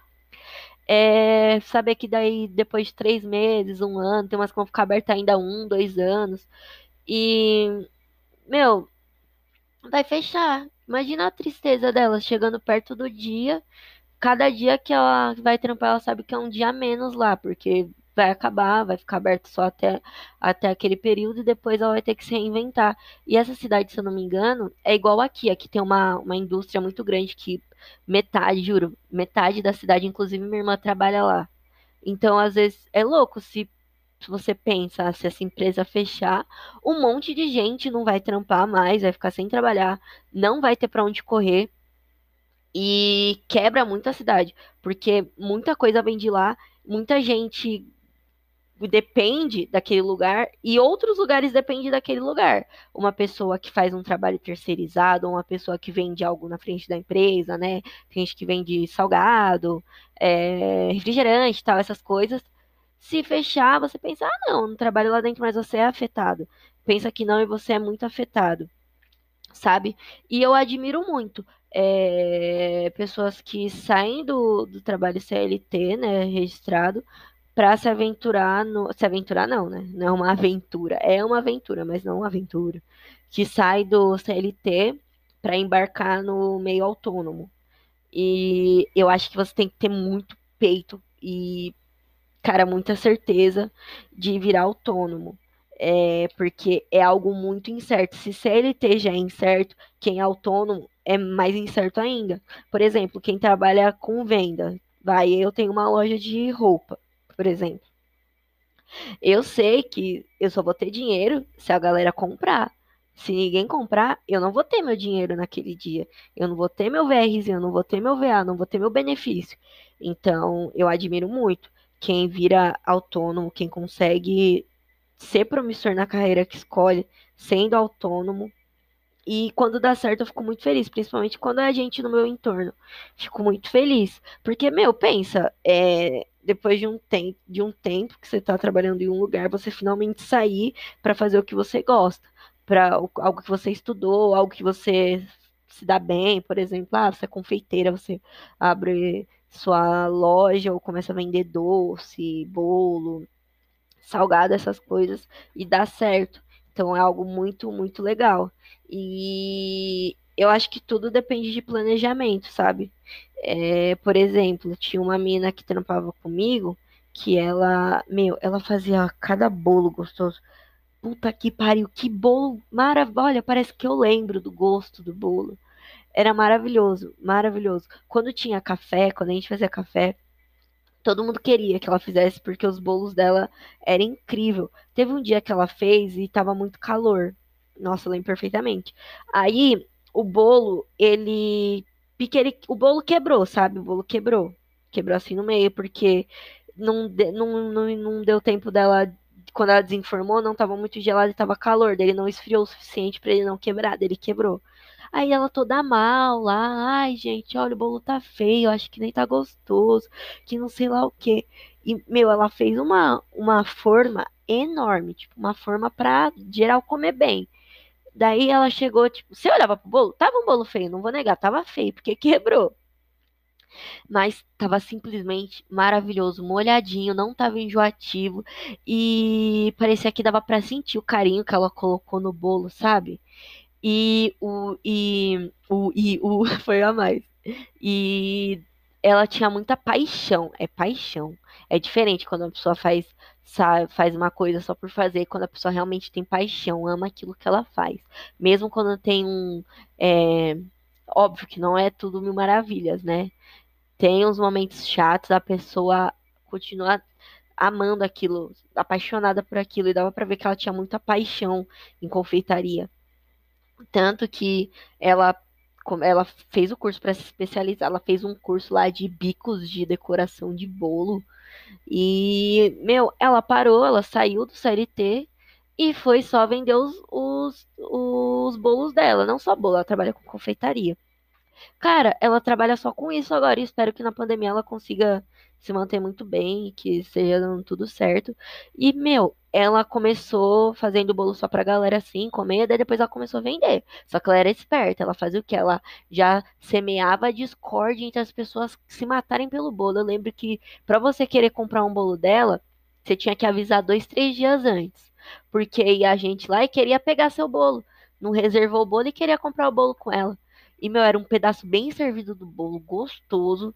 é saber que daí depois de três meses, um ano, tem umas que vão ficar abertas ainda um, dois anos. E, meu, vai fechar. Imagina a tristeza dela chegando perto do dia. Cada dia que ela vai trampar, ela sabe que é um dia menos lá, porque vai acabar, vai ficar aberto só até, até aquele período e depois ela vai ter que se reinventar. E essa cidade, se eu não me engano, é igual aqui. Aqui tem uma, uma indústria muito grande que metade, juro, metade da cidade, inclusive minha irmã trabalha lá. Então, às vezes, é louco se se você pensa, se essa empresa fechar, um monte de gente não vai trampar mais, vai ficar sem trabalhar, não vai ter para onde correr. E quebra muito a cidade, porque muita coisa vem de lá, muita gente depende daquele lugar e outros lugares dependem daquele lugar. Uma pessoa que faz um trabalho terceirizado, uma pessoa que vende algo na frente da empresa, né? Tem gente que vende salgado, é, refrigerante tal, essas coisas. Se fechar, você pensa, ah, não, não trabalho lá dentro, mas você é afetado. Pensa que não e você é muito afetado, sabe? E eu admiro muito é, pessoas que saem do, do trabalho CLT, né, registrado, para se aventurar no. Se aventurar, não, né? Não é uma aventura. É uma aventura, mas não uma aventura. Que sai do CLT para embarcar no meio autônomo. E eu acho que você tem que ter muito peito e, cara, muita certeza de virar autônomo. É, porque é algo muito incerto. Se CLT já é incerto, quem é autônomo é mais incerto ainda. Por exemplo, quem trabalha com venda. Vai, eu tenho uma loja de roupa por exemplo. Eu sei que eu só vou ter dinheiro se a galera comprar. Se ninguém comprar, eu não vou ter meu dinheiro naquele dia. Eu não vou ter meu VRZ, eu não vou ter meu VA, não vou ter meu benefício. Então, eu admiro muito quem vira autônomo, quem consegue ser promissor na carreira que escolhe, sendo autônomo. E quando dá certo, eu fico muito feliz, principalmente quando é a gente no meu entorno. Fico muito feliz. Porque, meu, pensa, é, depois de um, tempo, de um tempo que você está trabalhando em um lugar, você finalmente sair para fazer o que você gosta, para algo que você estudou, algo que você se dá bem, por exemplo, ah, você é confeiteira, você abre sua loja ou começa a vender doce, bolo, salgado, essas coisas, e dá certo. Então é algo muito, muito legal. E eu acho que tudo depende de planejamento, sabe? É, por exemplo, tinha uma mina que trampava comigo que ela, meu, ela fazia cada bolo gostoso. Puta que pariu, que bolo maravilhoso. Olha, parece que eu lembro do gosto do bolo. Era maravilhoso, maravilhoso. Quando tinha café, quando a gente fazia café, todo mundo queria que ela fizesse porque os bolos dela eram incrível. Teve um dia que ela fez e tava muito calor. Nossa, lembro perfeitamente. Aí o bolo, ele. O bolo quebrou, sabe? O bolo quebrou. Quebrou assim no meio, porque não, não, não, não deu tempo dela. Quando ela desinformou, não estava muito gelado e tava calor. Dele não esfriou o suficiente para ele não quebrar. Ele quebrou. Aí ela toda mal lá, ai gente, olha, o bolo tá feio, acho que nem tá gostoso, que não sei lá o que. E, meu, ela fez uma, uma forma enorme, tipo, uma forma pra geral comer bem. Daí ela chegou, tipo, você olhava pro bolo, tava um bolo feio, não vou negar, tava feio, porque quebrou. Mas tava simplesmente maravilhoso, molhadinho, não tava enjoativo e parecia que dava para sentir o carinho que ela colocou no bolo, sabe? E o e o e o foi a mais. E ela tinha muita paixão, é paixão. É diferente quando a pessoa faz faz uma coisa só por fazer, quando a pessoa realmente tem paixão, ama aquilo que ela faz. Mesmo quando tem um. É, óbvio que não é tudo mil maravilhas, né? Tem uns momentos chatos, a pessoa continua amando aquilo, apaixonada por aquilo, e dava para ver que ela tinha muita paixão em confeitaria. Tanto que ela ela fez o curso para se especializar, ela fez um curso lá de bicos de decoração de bolo. E, meu, ela parou, ela saiu do CLT e foi só vender os, os, os bolos dela. Não só bolo, ela trabalha com confeitaria. Cara, ela trabalha só com isso agora e espero que na pandemia ela consiga se manter muito bem, que seja dando tudo certo. E, meu, ela começou fazendo bolo só pra galera assim, comer, daí depois ela começou a vender. Só que ela era esperta, ela fazia o que? Ela já semeava a discórdia entre as pessoas se matarem pelo bolo. Eu lembro que para você querer comprar um bolo dela, você tinha que avisar dois, três dias antes. Porque ia a gente lá e queria pegar seu bolo. Não reservou o bolo e queria comprar o bolo com ela. E, meu, era um pedaço bem servido do bolo, gostoso.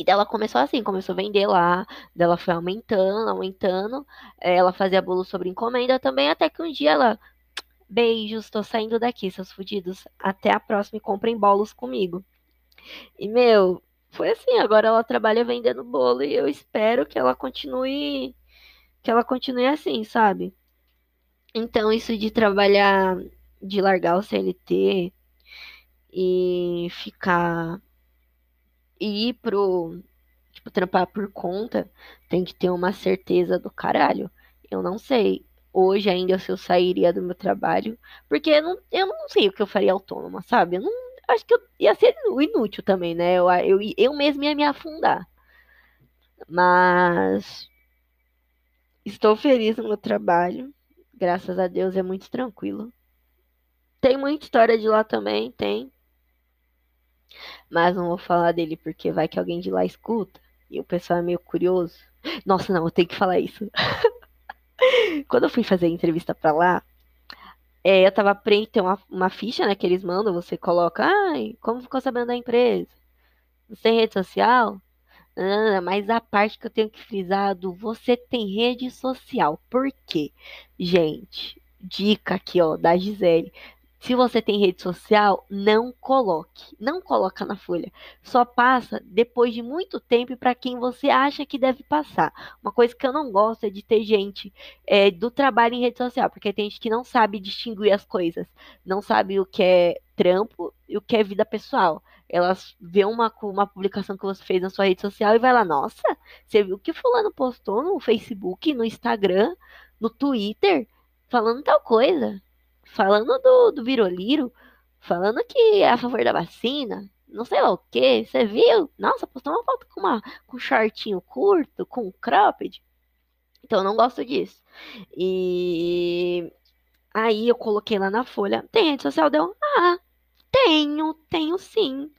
E dela começou assim, começou a vender lá, dela foi aumentando, aumentando. Eh, ela fazia bolo sobre encomenda também, até que um dia ela. Beijos, tô saindo daqui, seus fudidos. Até a próxima e comprem bolos comigo. E, meu, foi assim, agora ela trabalha vendendo bolo e eu espero que ela continue. Que ela continue assim, sabe? Então, isso de trabalhar, de largar o CLT e ficar ir pro. Tipo, trampar por conta, tem que ter uma certeza do caralho. Eu não sei hoje ainda se eu sairia do meu trabalho, porque eu não, eu não sei o que eu faria autônoma, sabe? Eu não acho que eu ia ser inútil também, né? Eu, eu, eu mesmo ia me afundar. Mas estou feliz no meu trabalho. Graças a Deus é muito tranquilo. Tem muita história de lá também, tem. Mas não vou falar dele porque vai que alguém de lá escuta e o pessoal é meio curioso. Nossa, não, eu tenho que falar isso. Quando eu fui fazer a entrevista pra lá, é, eu tava preenchendo tem uma, uma ficha, né, que eles mandam, você coloca, ai, como ficou sabendo da empresa? Você tem rede social? Ah, mas a parte que eu tenho que frisar do você tem rede social. Por quê? Gente, dica aqui, ó, da Gisele. Se você tem rede social, não coloque. Não coloca na folha. Só passa depois de muito tempo para quem você acha que deve passar. Uma coisa que eu não gosto é de ter gente é, do trabalho em rede social, porque tem gente que não sabe distinguir as coisas. Não sabe o que é trampo e o que é vida pessoal. Elas vê uma, uma publicação que você fez na sua rede social e vai lá, nossa, você viu o que fulano postou no Facebook, no Instagram, no Twitter, falando tal coisa falando do, do Viroliro, falando que é a favor da vacina, não sei lá o que, você viu? Nossa, postou uma foto com, uma, com um shortinho curto, com um cropped. Então eu não gosto disso. E aí eu coloquei lá na folha, tem rede social? Deu, ah, tenho, tenho sim.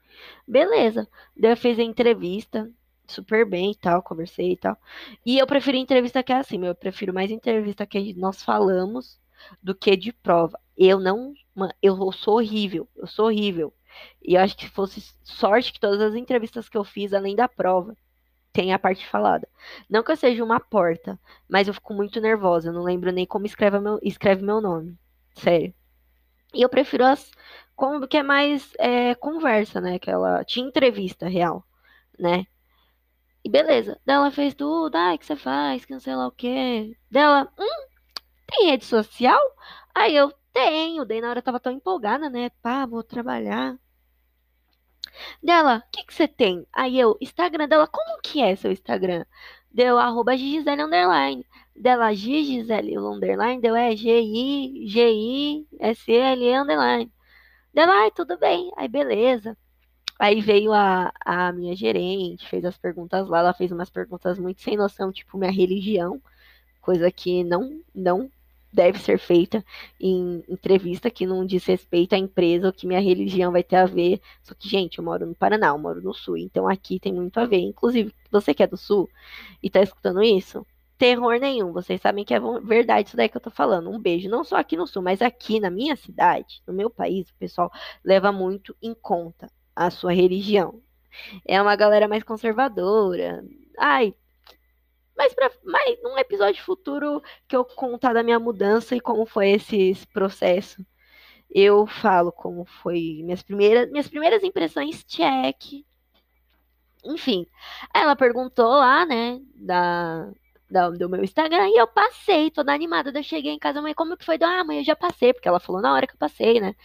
Beleza. Daí eu fiz a entrevista, super bem e tal, conversei e tal. E eu preferi entrevista que é assim, eu prefiro mais entrevista que nós falamos do que de prova. Eu não, eu sou horrível, eu sou horrível. E eu acho que fosse sorte que todas as entrevistas que eu fiz, além da prova, tem a parte falada. Não que eu seja uma porta, mas eu fico muito nervosa. Eu não lembro nem como escreve meu, escreve meu nome. Sério. E eu prefiro as como que é mais é, conversa, né? Aquela tinha entrevista real, né? E beleza. Dela fez tudo, ai, que você faz, que não sei lá o quê. Dela, hum, tem rede social? Aí eu tenho. Daí na hora eu tava tão empolgada, né? Pá, vou trabalhar. Dela, o que que você tem? Aí eu, Instagram dela, como que é seu Instagram? Deu arroba Gisele Underline. Dela, Gisele Underline, deu é G-I-G-I-S-L Underline. Dela, ai, tudo bem. Aí, beleza. Aí veio a, a minha gerente, fez as perguntas lá. Ela fez umas perguntas muito sem noção, tipo minha religião, coisa que não, não deve ser feita em entrevista que não diz respeito à empresa ou que minha religião vai ter a ver. Só que, gente, eu moro no Paraná, eu moro no Sul, então aqui tem muito a ver. Inclusive, você que é do Sul e tá escutando isso, terror nenhum. Vocês sabem que é verdade isso daí que eu tô falando. Um beijo, não só aqui no Sul, mas aqui na minha cidade, no meu país, o pessoal leva muito em conta a sua religião. É uma galera mais conservadora. Ai, mas, pra, mas num episódio futuro que eu contar da minha mudança e como foi esse processo, eu falo como foi minhas primeiras, minhas primeiras impressões, check. Enfim, ela perguntou lá, né, da, da, do meu Instagram e eu passei, toda animada. Eu cheguei em casa, mãe, como que foi? Ah, mãe, eu já passei, porque ela falou na hora que eu passei, né?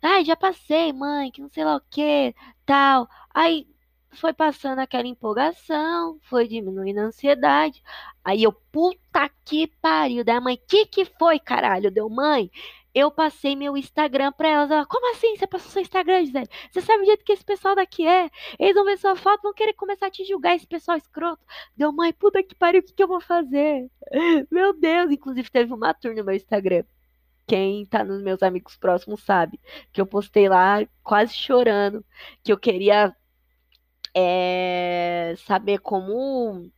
Ai, já passei, mãe, que não sei lá o que, tal. Aí foi passando aquela empolgação, foi diminuindo a ansiedade. Aí eu, puta que pariu. Da mãe, que que foi, caralho? Deu, mãe, eu passei meu Instagram pra elas. Ela, como assim? Você passou seu Instagram, Gisele? Você sabe o jeito que esse pessoal daqui é? Eles vão ver sua foto, vão querer começar a te julgar, esse pessoal escroto. Deu, mãe, puta que pariu, o que, que eu vou fazer? Meu Deus, inclusive teve uma tour no meu Instagram. Quem tá nos meus amigos próximos sabe que eu postei lá quase chorando, que eu queria é, saber como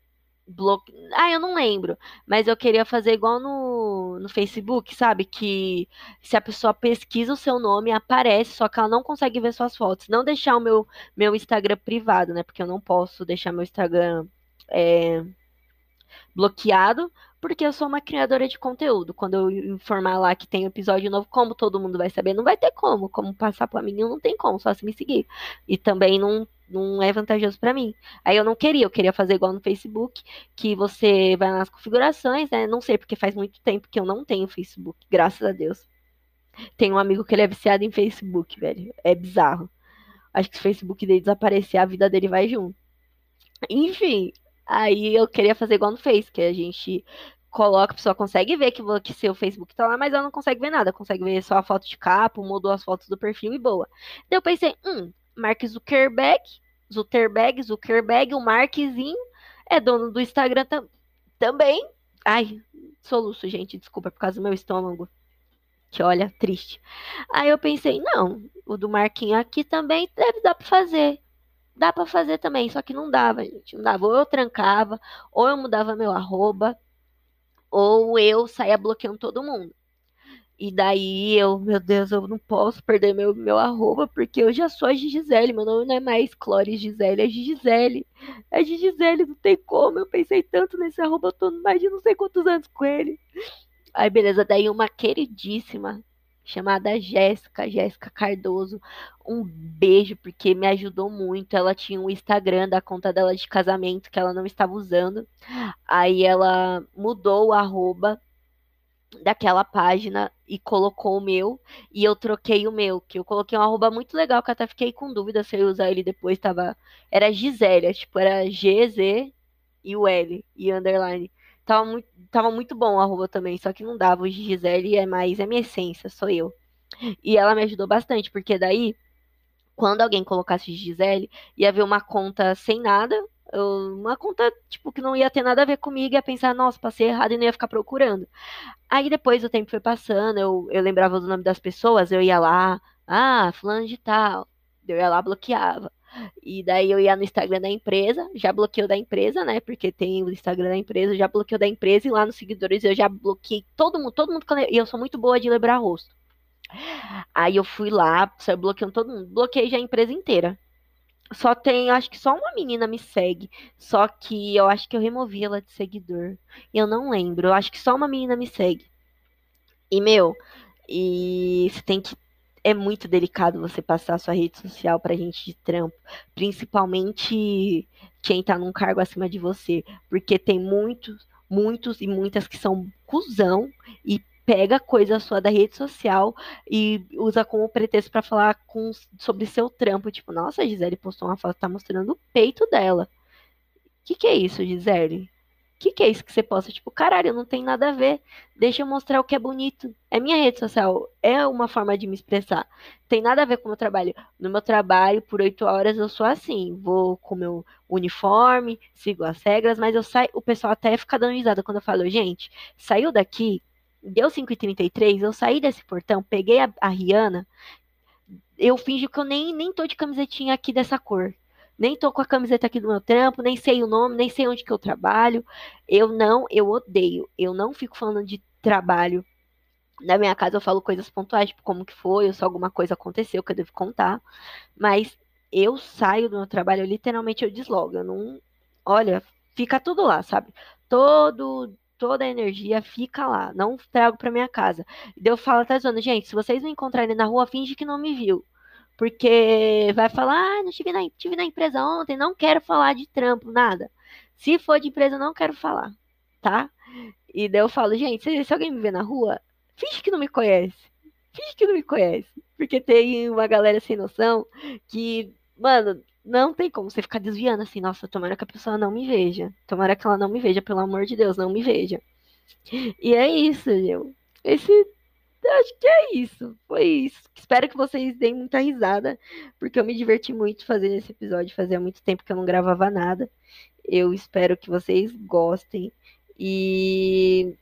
bloque... Ah, eu não lembro, mas eu queria fazer igual no, no Facebook, sabe? Que se a pessoa pesquisa o seu nome, aparece, só que ela não consegue ver suas fotos. Não deixar o meu, meu Instagram privado, né? Porque eu não posso deixar meu Instagram é, bloqueado, porque eu sou uma criadora de conteúdo. Quando eu informar lá que tem episódio novo, como todo mundo vai saber? Não vai ter como. Como passar para mim, não tem como, só se me seguir. E também não não é vantajoso para mim. Aí eu não queria, eu queria fazer igual no Facebook, que você vai nas configurações, né? Não sei, porque faz muito tempo que eu não tenho Facebook, graças a Deus. Tem um amigo que ele é viciado em Facebook, velho. É bizarro. Acho que se o Facebook dele desaparecer, a vida dele vai junto. Enfim, aí eu queria fazer igual no Face, que a gente coloca, a pessoa consegue ver que, que seu Facebook tá lá, mas ela não consegue ver nada, consegue ver só a foto de capa, mudou as fotos do perfil e boa. Daí eu pensei, hum, Mark Zuckerberg, Zuckerberg, Zuckerberg, o Markzinho é dono do Instagram tam também. Ai, soluço, gente, desculpa, por causa do meu estômago. Que olha, triste. Aí eu pensei, não, o do Marquinho aqui também deve dar para fazer. Dá para fazer também, só que não dava, gente. Não dava. Ou eu trancava, ou eu mudava meu arroba, ou eu saía bloqueando todo mundo. E daí eu, meu Deus, eu não posso perder meu, meu arroba, porque eu já sou a Gisele, meu nome não é mais Clóris Gisele, é Gisele. É Gisele, não tem como. Eu pensei tanto nesse arroba, eu tô mais de não sei quantos anos com ele. Aí, beleza, daí uma queridíssima chamada Jéssica, Jéssica Cardoso. Um beijo, porque me ajudou muito. Ela tinha um Instagram da conta dela de casamento que ela não estava usando. Aí ela mudou o arroba daquela página e colocou o meu e eu troquei o meu, que eu coloquei um arroba muito legal, que até fiquei com dúvida se eu ia usar ele depois, tava, era Gisélia, tipo, era GZ e o L e underline. Tava muito, tava muito bom o arroba também, só que não dava. O Gisele é mais, é minha essência, sou eu. E ela me ajudou bastante, porque daí, quando alguém colocasse Gisele, ia ver uma conta sem nada, uma conta, tipo, que não ia ter nada a ver comigo, ia pensar, nossa, passei errado e não ia ficar procurando. Aí depois o tempo foi passando, eu, eu lembrava do nome das pessoas, eu ia lá, ah, fulano de tal, eu ia lá, bloqueava. E daí eu ia no Instagram da empresa, já bloqueei o da empresa, né? Porque tem o Instagram da empresa, já bloqueei o da empresa e lá nos seguidores eu já bloqueei todo mundo, todo mundo. E eu sou muito boa de lembrar rosto. Aí eu fui lá, saiu bloqueando todo mundo, bloqueei já a empresa inteira. Só tem, acho que só uma menina me segue. Só que eu acho que eu removi ela de seguidor. Eu não lembro. Eu acho que só uma menina me segue. E, meu, e você tem que é muito delicado você passar sua rede social pra gente de trampo, principalmente quem tá num cargo acima de você, porque tem muitos, muitos e muitas que são cuzão e pega coisa sua da rede social e usa como pretexto para falar com, sobre seu trampo, tipo, nossa, a Gisele postou uma foto, tá mostrando o peito dela. O que, que é isso, Gisele? que, que é isso que você posta? Tipo, caralho, não tem nada a ver. Deixa eu mostrar o que é bonito. É minha rede social. É uma forma de me expressar. Tem nada a ver com o meu trabalho. No meu trabalho, por oito horas, eu sou assim. Vou com meu uniforme, sigo as regras, mas eu saio. O pessoal até fica dando risada quando eu falo, gente, saiu daqui, deu 5h33, eu saí desse portão, peguei a, a Rihanna. Eu finjo que eu nem, nem tô de camisetinha aqui dessa cor nem tô com a camiseta aqui do meu trampo, nem sei o nome, nem sei onde que eu trabalho. Eu não, eu odeio. Eu não fico falando de trabalho. Na minha casa eu falo coisas pontuais, tipo como que foi, ou se alguma coisa aconteceu que eu devo contar. Mas eu saio do meu trabalho, eu, literalmente eu deslogo. Eu não. Olha, fica tudo lá, sabe? Todo, toda a energia fica lá. Não trago para minha casa. E eu falo até zoando, gente, se vocês me encontrarem na rua, finge que não me viu. Porque vai falar, ah, não estive na, estive na empresa ontem, não quero falar de trampo, nada. Se for de empresa, não quero falar, tá? E daí eu falo, gente, se, se alguém me vê na rua, finge que não me conhece. Finge que não me conhece. Porque tem uma galera sem noção que, mano, não tem como você ficar desviando assim, nossa, tomara que a pessoa não me veja. Tomara que ela não me veja, pelo amor de Deus, não me veja. E é isso, meu. Esse acho que é isso. Foi isso. Espero que vocês deem muita risada, porque eu me diverti muito fazendo esse episódio. Fazia muito tempo que eu não gravava nada. Eu espero que vocês gostem e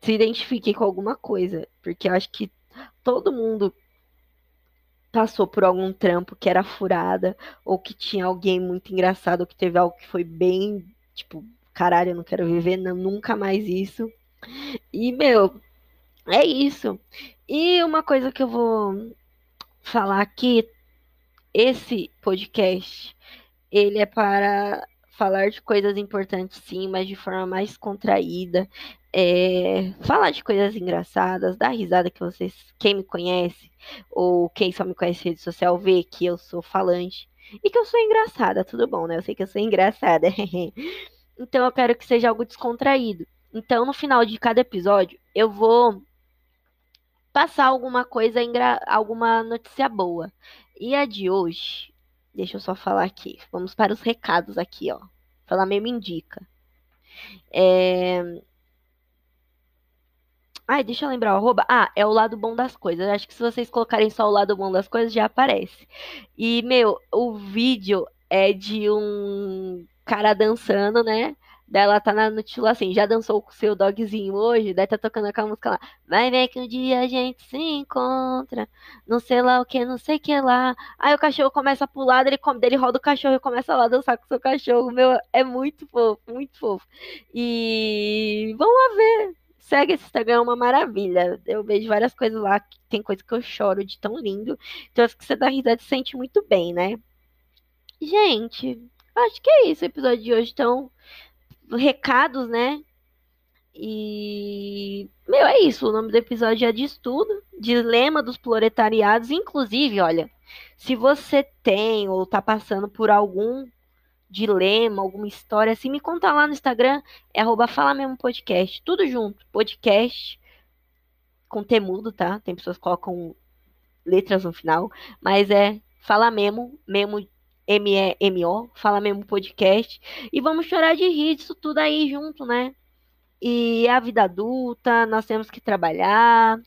se identifiquem com alguma coisa, porque eu acho que todo mundo passou por algum trampo que era furada, ou que tinha alguém muito engraçado, ou que teve algo que foi bem, tipo, caralho, eu não quero viver não, nunca mais isso. E, meu, é isso. E uma coisa que eu vou falar aqui, esse podcast, ele é para falar de coisas importantes sim, mas de forma mais contraída. É, falar de coisas engraçadas, dar risada que vocês, quem me conhece, ou quem só me conhece em rede social, vê que eu sou falante. E que eu sou engraçada, tudo bom, né? Eu sei que eu sou engraçada. então eu quero que seja algo descontraído. Então, no final de cada episódio, eu vou passar alguma coisa, alguma notícia boa. E a de hoje, deixa eu só falar aqui. Vamos para os recados aqui, ó. Falar mesmo indica. É... Ai, deixa eu lembrar o arroba. Ah, é o lado bom das coisas. Acho que se vocês colocarem só o lado bom das coisas, já aparece. E, meu, o vídeo é de um cara dançando, né? Daí ela tá na, no estilo assim, já dançou com o seu dogzinho hoje? Daí tá tocando aquela música lá. Vai ver que um dia a gente se encontra. Não sei lá o que, não sei o que lá. Aí o cachorro começa a pular, ele, ele roda o cachorro e começa lá a dançar com o seu cachorro. Meu, é muito fofo, muito fofo. E vamos lá ver. Segue esse Instagram, é uma maravilha. Eu vejo várias coisas lá, tem coisa que eu choro de tão lindo. Então, acho que você dá risada e se sente muito bem, né? Gente, acho que é isso o episódio de hoje. Então, recados, né? E, meu, é isso. O nome do episódio é Diz Tudo, Dilema dos Proletariados. Inclusive, olha, se você tem ou tá passando por algum dilema, alguma história, assim, me conta lá no Instagram, é arroba Fala Mesmo Podcast, tudo junto, podcast, com temudo, tá? Tem pessoas que colocam letras no final, mas é Fala Mesmo, Memo M-E-M-O, Fala Mesmo Podcast. E vamos chorar de rir disso tudo aí junto, né? E a vida adulta, nós temos que trabalhar.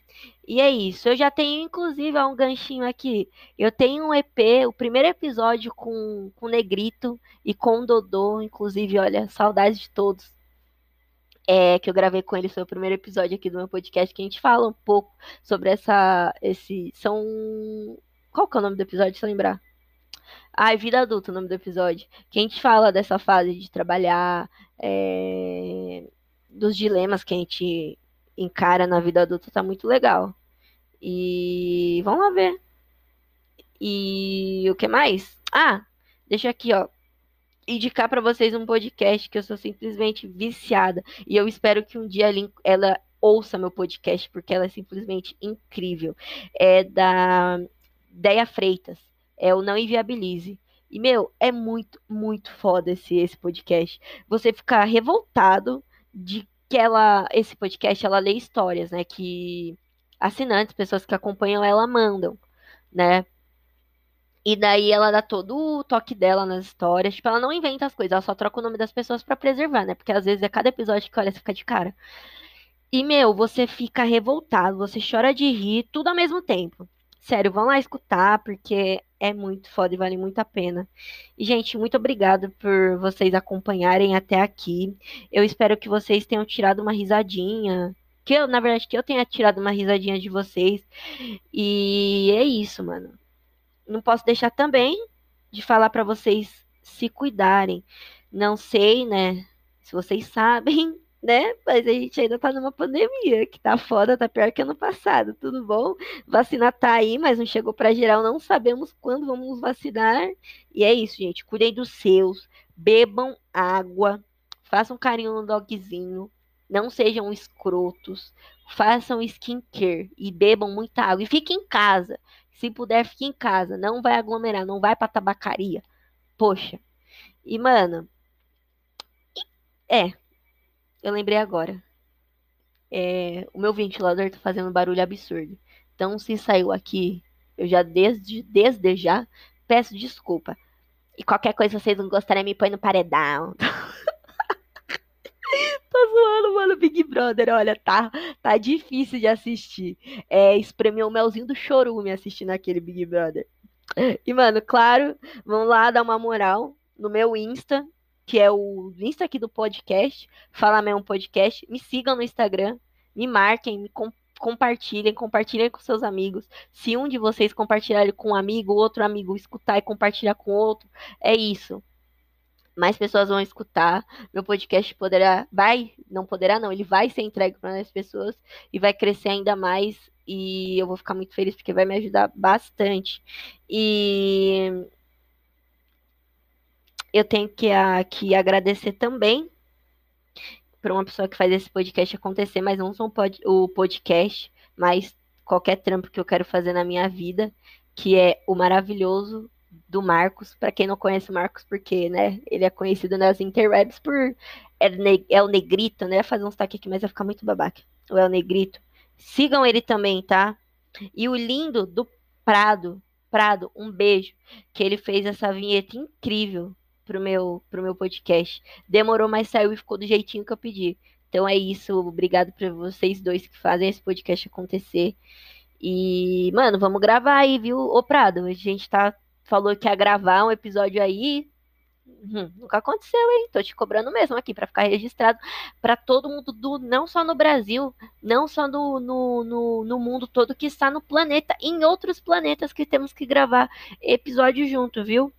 E é isso. Eu já tenho, inclusive, um ganchinho aqui. Eu tenho um EP, o primeiro episódio com, com Negrito e com Dodô. Inclusive, olha, saudades de todos. É, que eu gravei com ele, foi o primeiro episódio aqui do meu podcast, que a gente fala um pouco sobre essa. Esse. São. Qual que é o nome do episódio, se lembrar? Ai, Vida Adulta, o nome do episódio. Que a gente fala dessa fase de trabalhar, é, dos dilemas que a gente encara na vida adulta, tá muito legal. E vamos lá ver. E o que mais? Ah, deixa aqui, ó. Indicar para vocês um podcast que eu sou simplesmente viciada. E eu espero que um dia ela ouça meu podcast, porque ela é simplesmente incrível. É da Deia Freitas é o Não Inviabilize. E, meu, é muito, muito foda esse, esse podcast. Você ficar revoltado de que ela, esse podcast, ela lê histórias, né? Que assinantes, pessoas que acompanham ela mandam, né? E daí ela dá todo o toque dela nas histórias. Tipo, ela não inventa as coisas, ela só troca o nome das pessoas para preservar, né? Porque às vezes é cada episódio que olha, você fica de cara. E, meu, você fica revoltado, você chora de rir, tudo ao mesmo tempo. Sério, vão lá escutar, porque é muito foda e vale muito a pena. E, gente, muito obrigado por vocês acompanharem até aqui. Eu espero que vocês tenham tirado uma risadinha. Que eu, na verdade, que eu tenha tirado uma risadinha de vocês. E é isso, mano. Não posso deixar também de falar para vocês se cuidarem. Não sei, né? Se vocês sabem, né? Mas a gente ainda tá numa pandemia, que tá foda, tá pior que ano passado, tudo bom? Vacina tá aí, mas não chegou para geral, não sabemos quando vamos vacinar. E é isso, gente. Cuidem dos seus, bebam água, façam carinho no dogzinho, não sejam escrotos, façam skincare e bebam muita água. E fiquem em casa. Se puder, fique em casa. Não vai aglomerar, não vai pra tabacaria. Poxa. E, mano. É, eu lembrei agora. É, o meu ventilador tá fazendo barulho absurdo. Então, se saiu aqui, eu já desde, desde já peço desculpa. E qualquer coisa vocês não gostarem, me põe no paredão. Tô zoando, mano, Big Brother. Olha, tá, tá difícil de assistir. É, espremeu o melzinho do chorume assistindo aquele Big Brother. E, mano, claro, vão lá dar uma moral no meu Insta, que é o Insta aqui do podcast, Fala Mesmo Podcast. Me sigam no Instagram, me marquem, me com, compartilhem, compartilhem com seus amigos. Se um de vocês compartilhar com um amigo, outro amigo escutar e compartilhar com outro, é isso. Mais pessoas vão escutar. Meu podcast poderá, vai, não poderá não, ele vai ser entregue para mais pessoas e vai crescer ainda mais e eu vou ficar muito feliz porque vai me ajudar bastante. E eu tenho que, a, que agradecer também para uma pessoa que faz esse podcast acontecer, mas não só o podcast, mas qualquer trampo que eu quero fazer na minha vida, que é o maravilhoso do Marcos. Para quem não conhece o Marcos, porque, né, ele é conhecido nas interwebs por é, é o Negrito, né? Fazer um destaque aqui, mas vai ficar muito babaca. O El Negrito. Sigam ele também, tá? E o lindo do Prado, Prado, um beijo, que ele fez essa vinheta incrível pro meu, pro meu podcast. Demorou, mas saiu e ficou do jeitinho que eu pedi. Então é isso. Obrigado para vocês dois que fazem esse podcast acontecer. E, mano, vamos gravar aí, viu? Ô Prado, a gente tá falou que ia gravar um episódio aí. Hum, nunca aconteceu, hein? Tô te cobrando mesmo aqui para ficar registrado para todo mundo do não só no Brasil, não só no, no, no, no, mundo todo que está no planeta, em outros planetas que temos que gravar episódio junto, viu?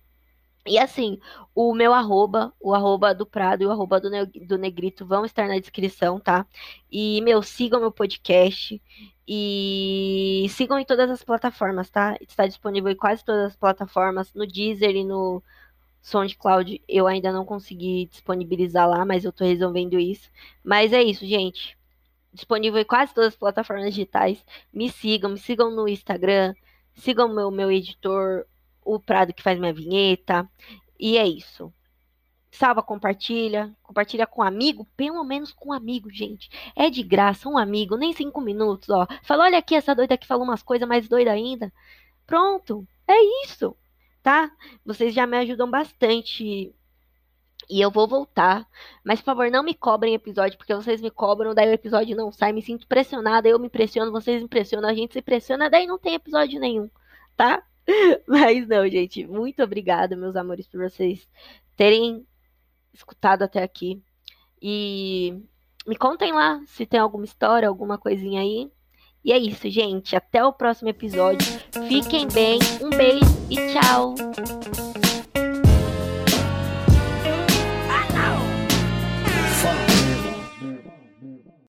E assim, o meu arroba, o arroba do Prado e o arroba do, do Negrito vão estar na descrição, tá? E, meu, sigam meu podcast e sigam em todas as plataformas, tá? Está disponível em quase todas as plataformas, no Deezer e no SoundCloud. Eu ainda não consegui disponibilizar lá, mas eu tô resolvendo isso. Mas é isso, gente. Disponível em quase todas as plataformas digitais. Me sigam, me sigam no Instagram, sigam meu meu editor o Prado que faz minha vinheta. E é isso. Salva, compartilha. Compartilha com um amigo, pelo menos com um amigo, gente. É de graça, um amigo, nem cinco minutos, ó. Fala, olha aqui, essa doida que falou umas coisas mais doidas ainda. Pronto, é isso, tá? Vocês já me ajudam bastante. E eu vou voltar. Mas, por favor, não me cobrem episódio, porque vocês me cobram, daí o episódio não sai. Me sinto pressionada, eu me pressiono, vocês me pressionam, a gente se pressiona, daí não tem episódio nenhum, tá? Mas não, gente, muito obrigada, meus amores, por vocês terem escutado até aqui. E me contem lá se tem alguma história, alguma coisinha aí. E é isso, gente. Até o próximo episódio. Fiquem bem. Um beijo e tchau.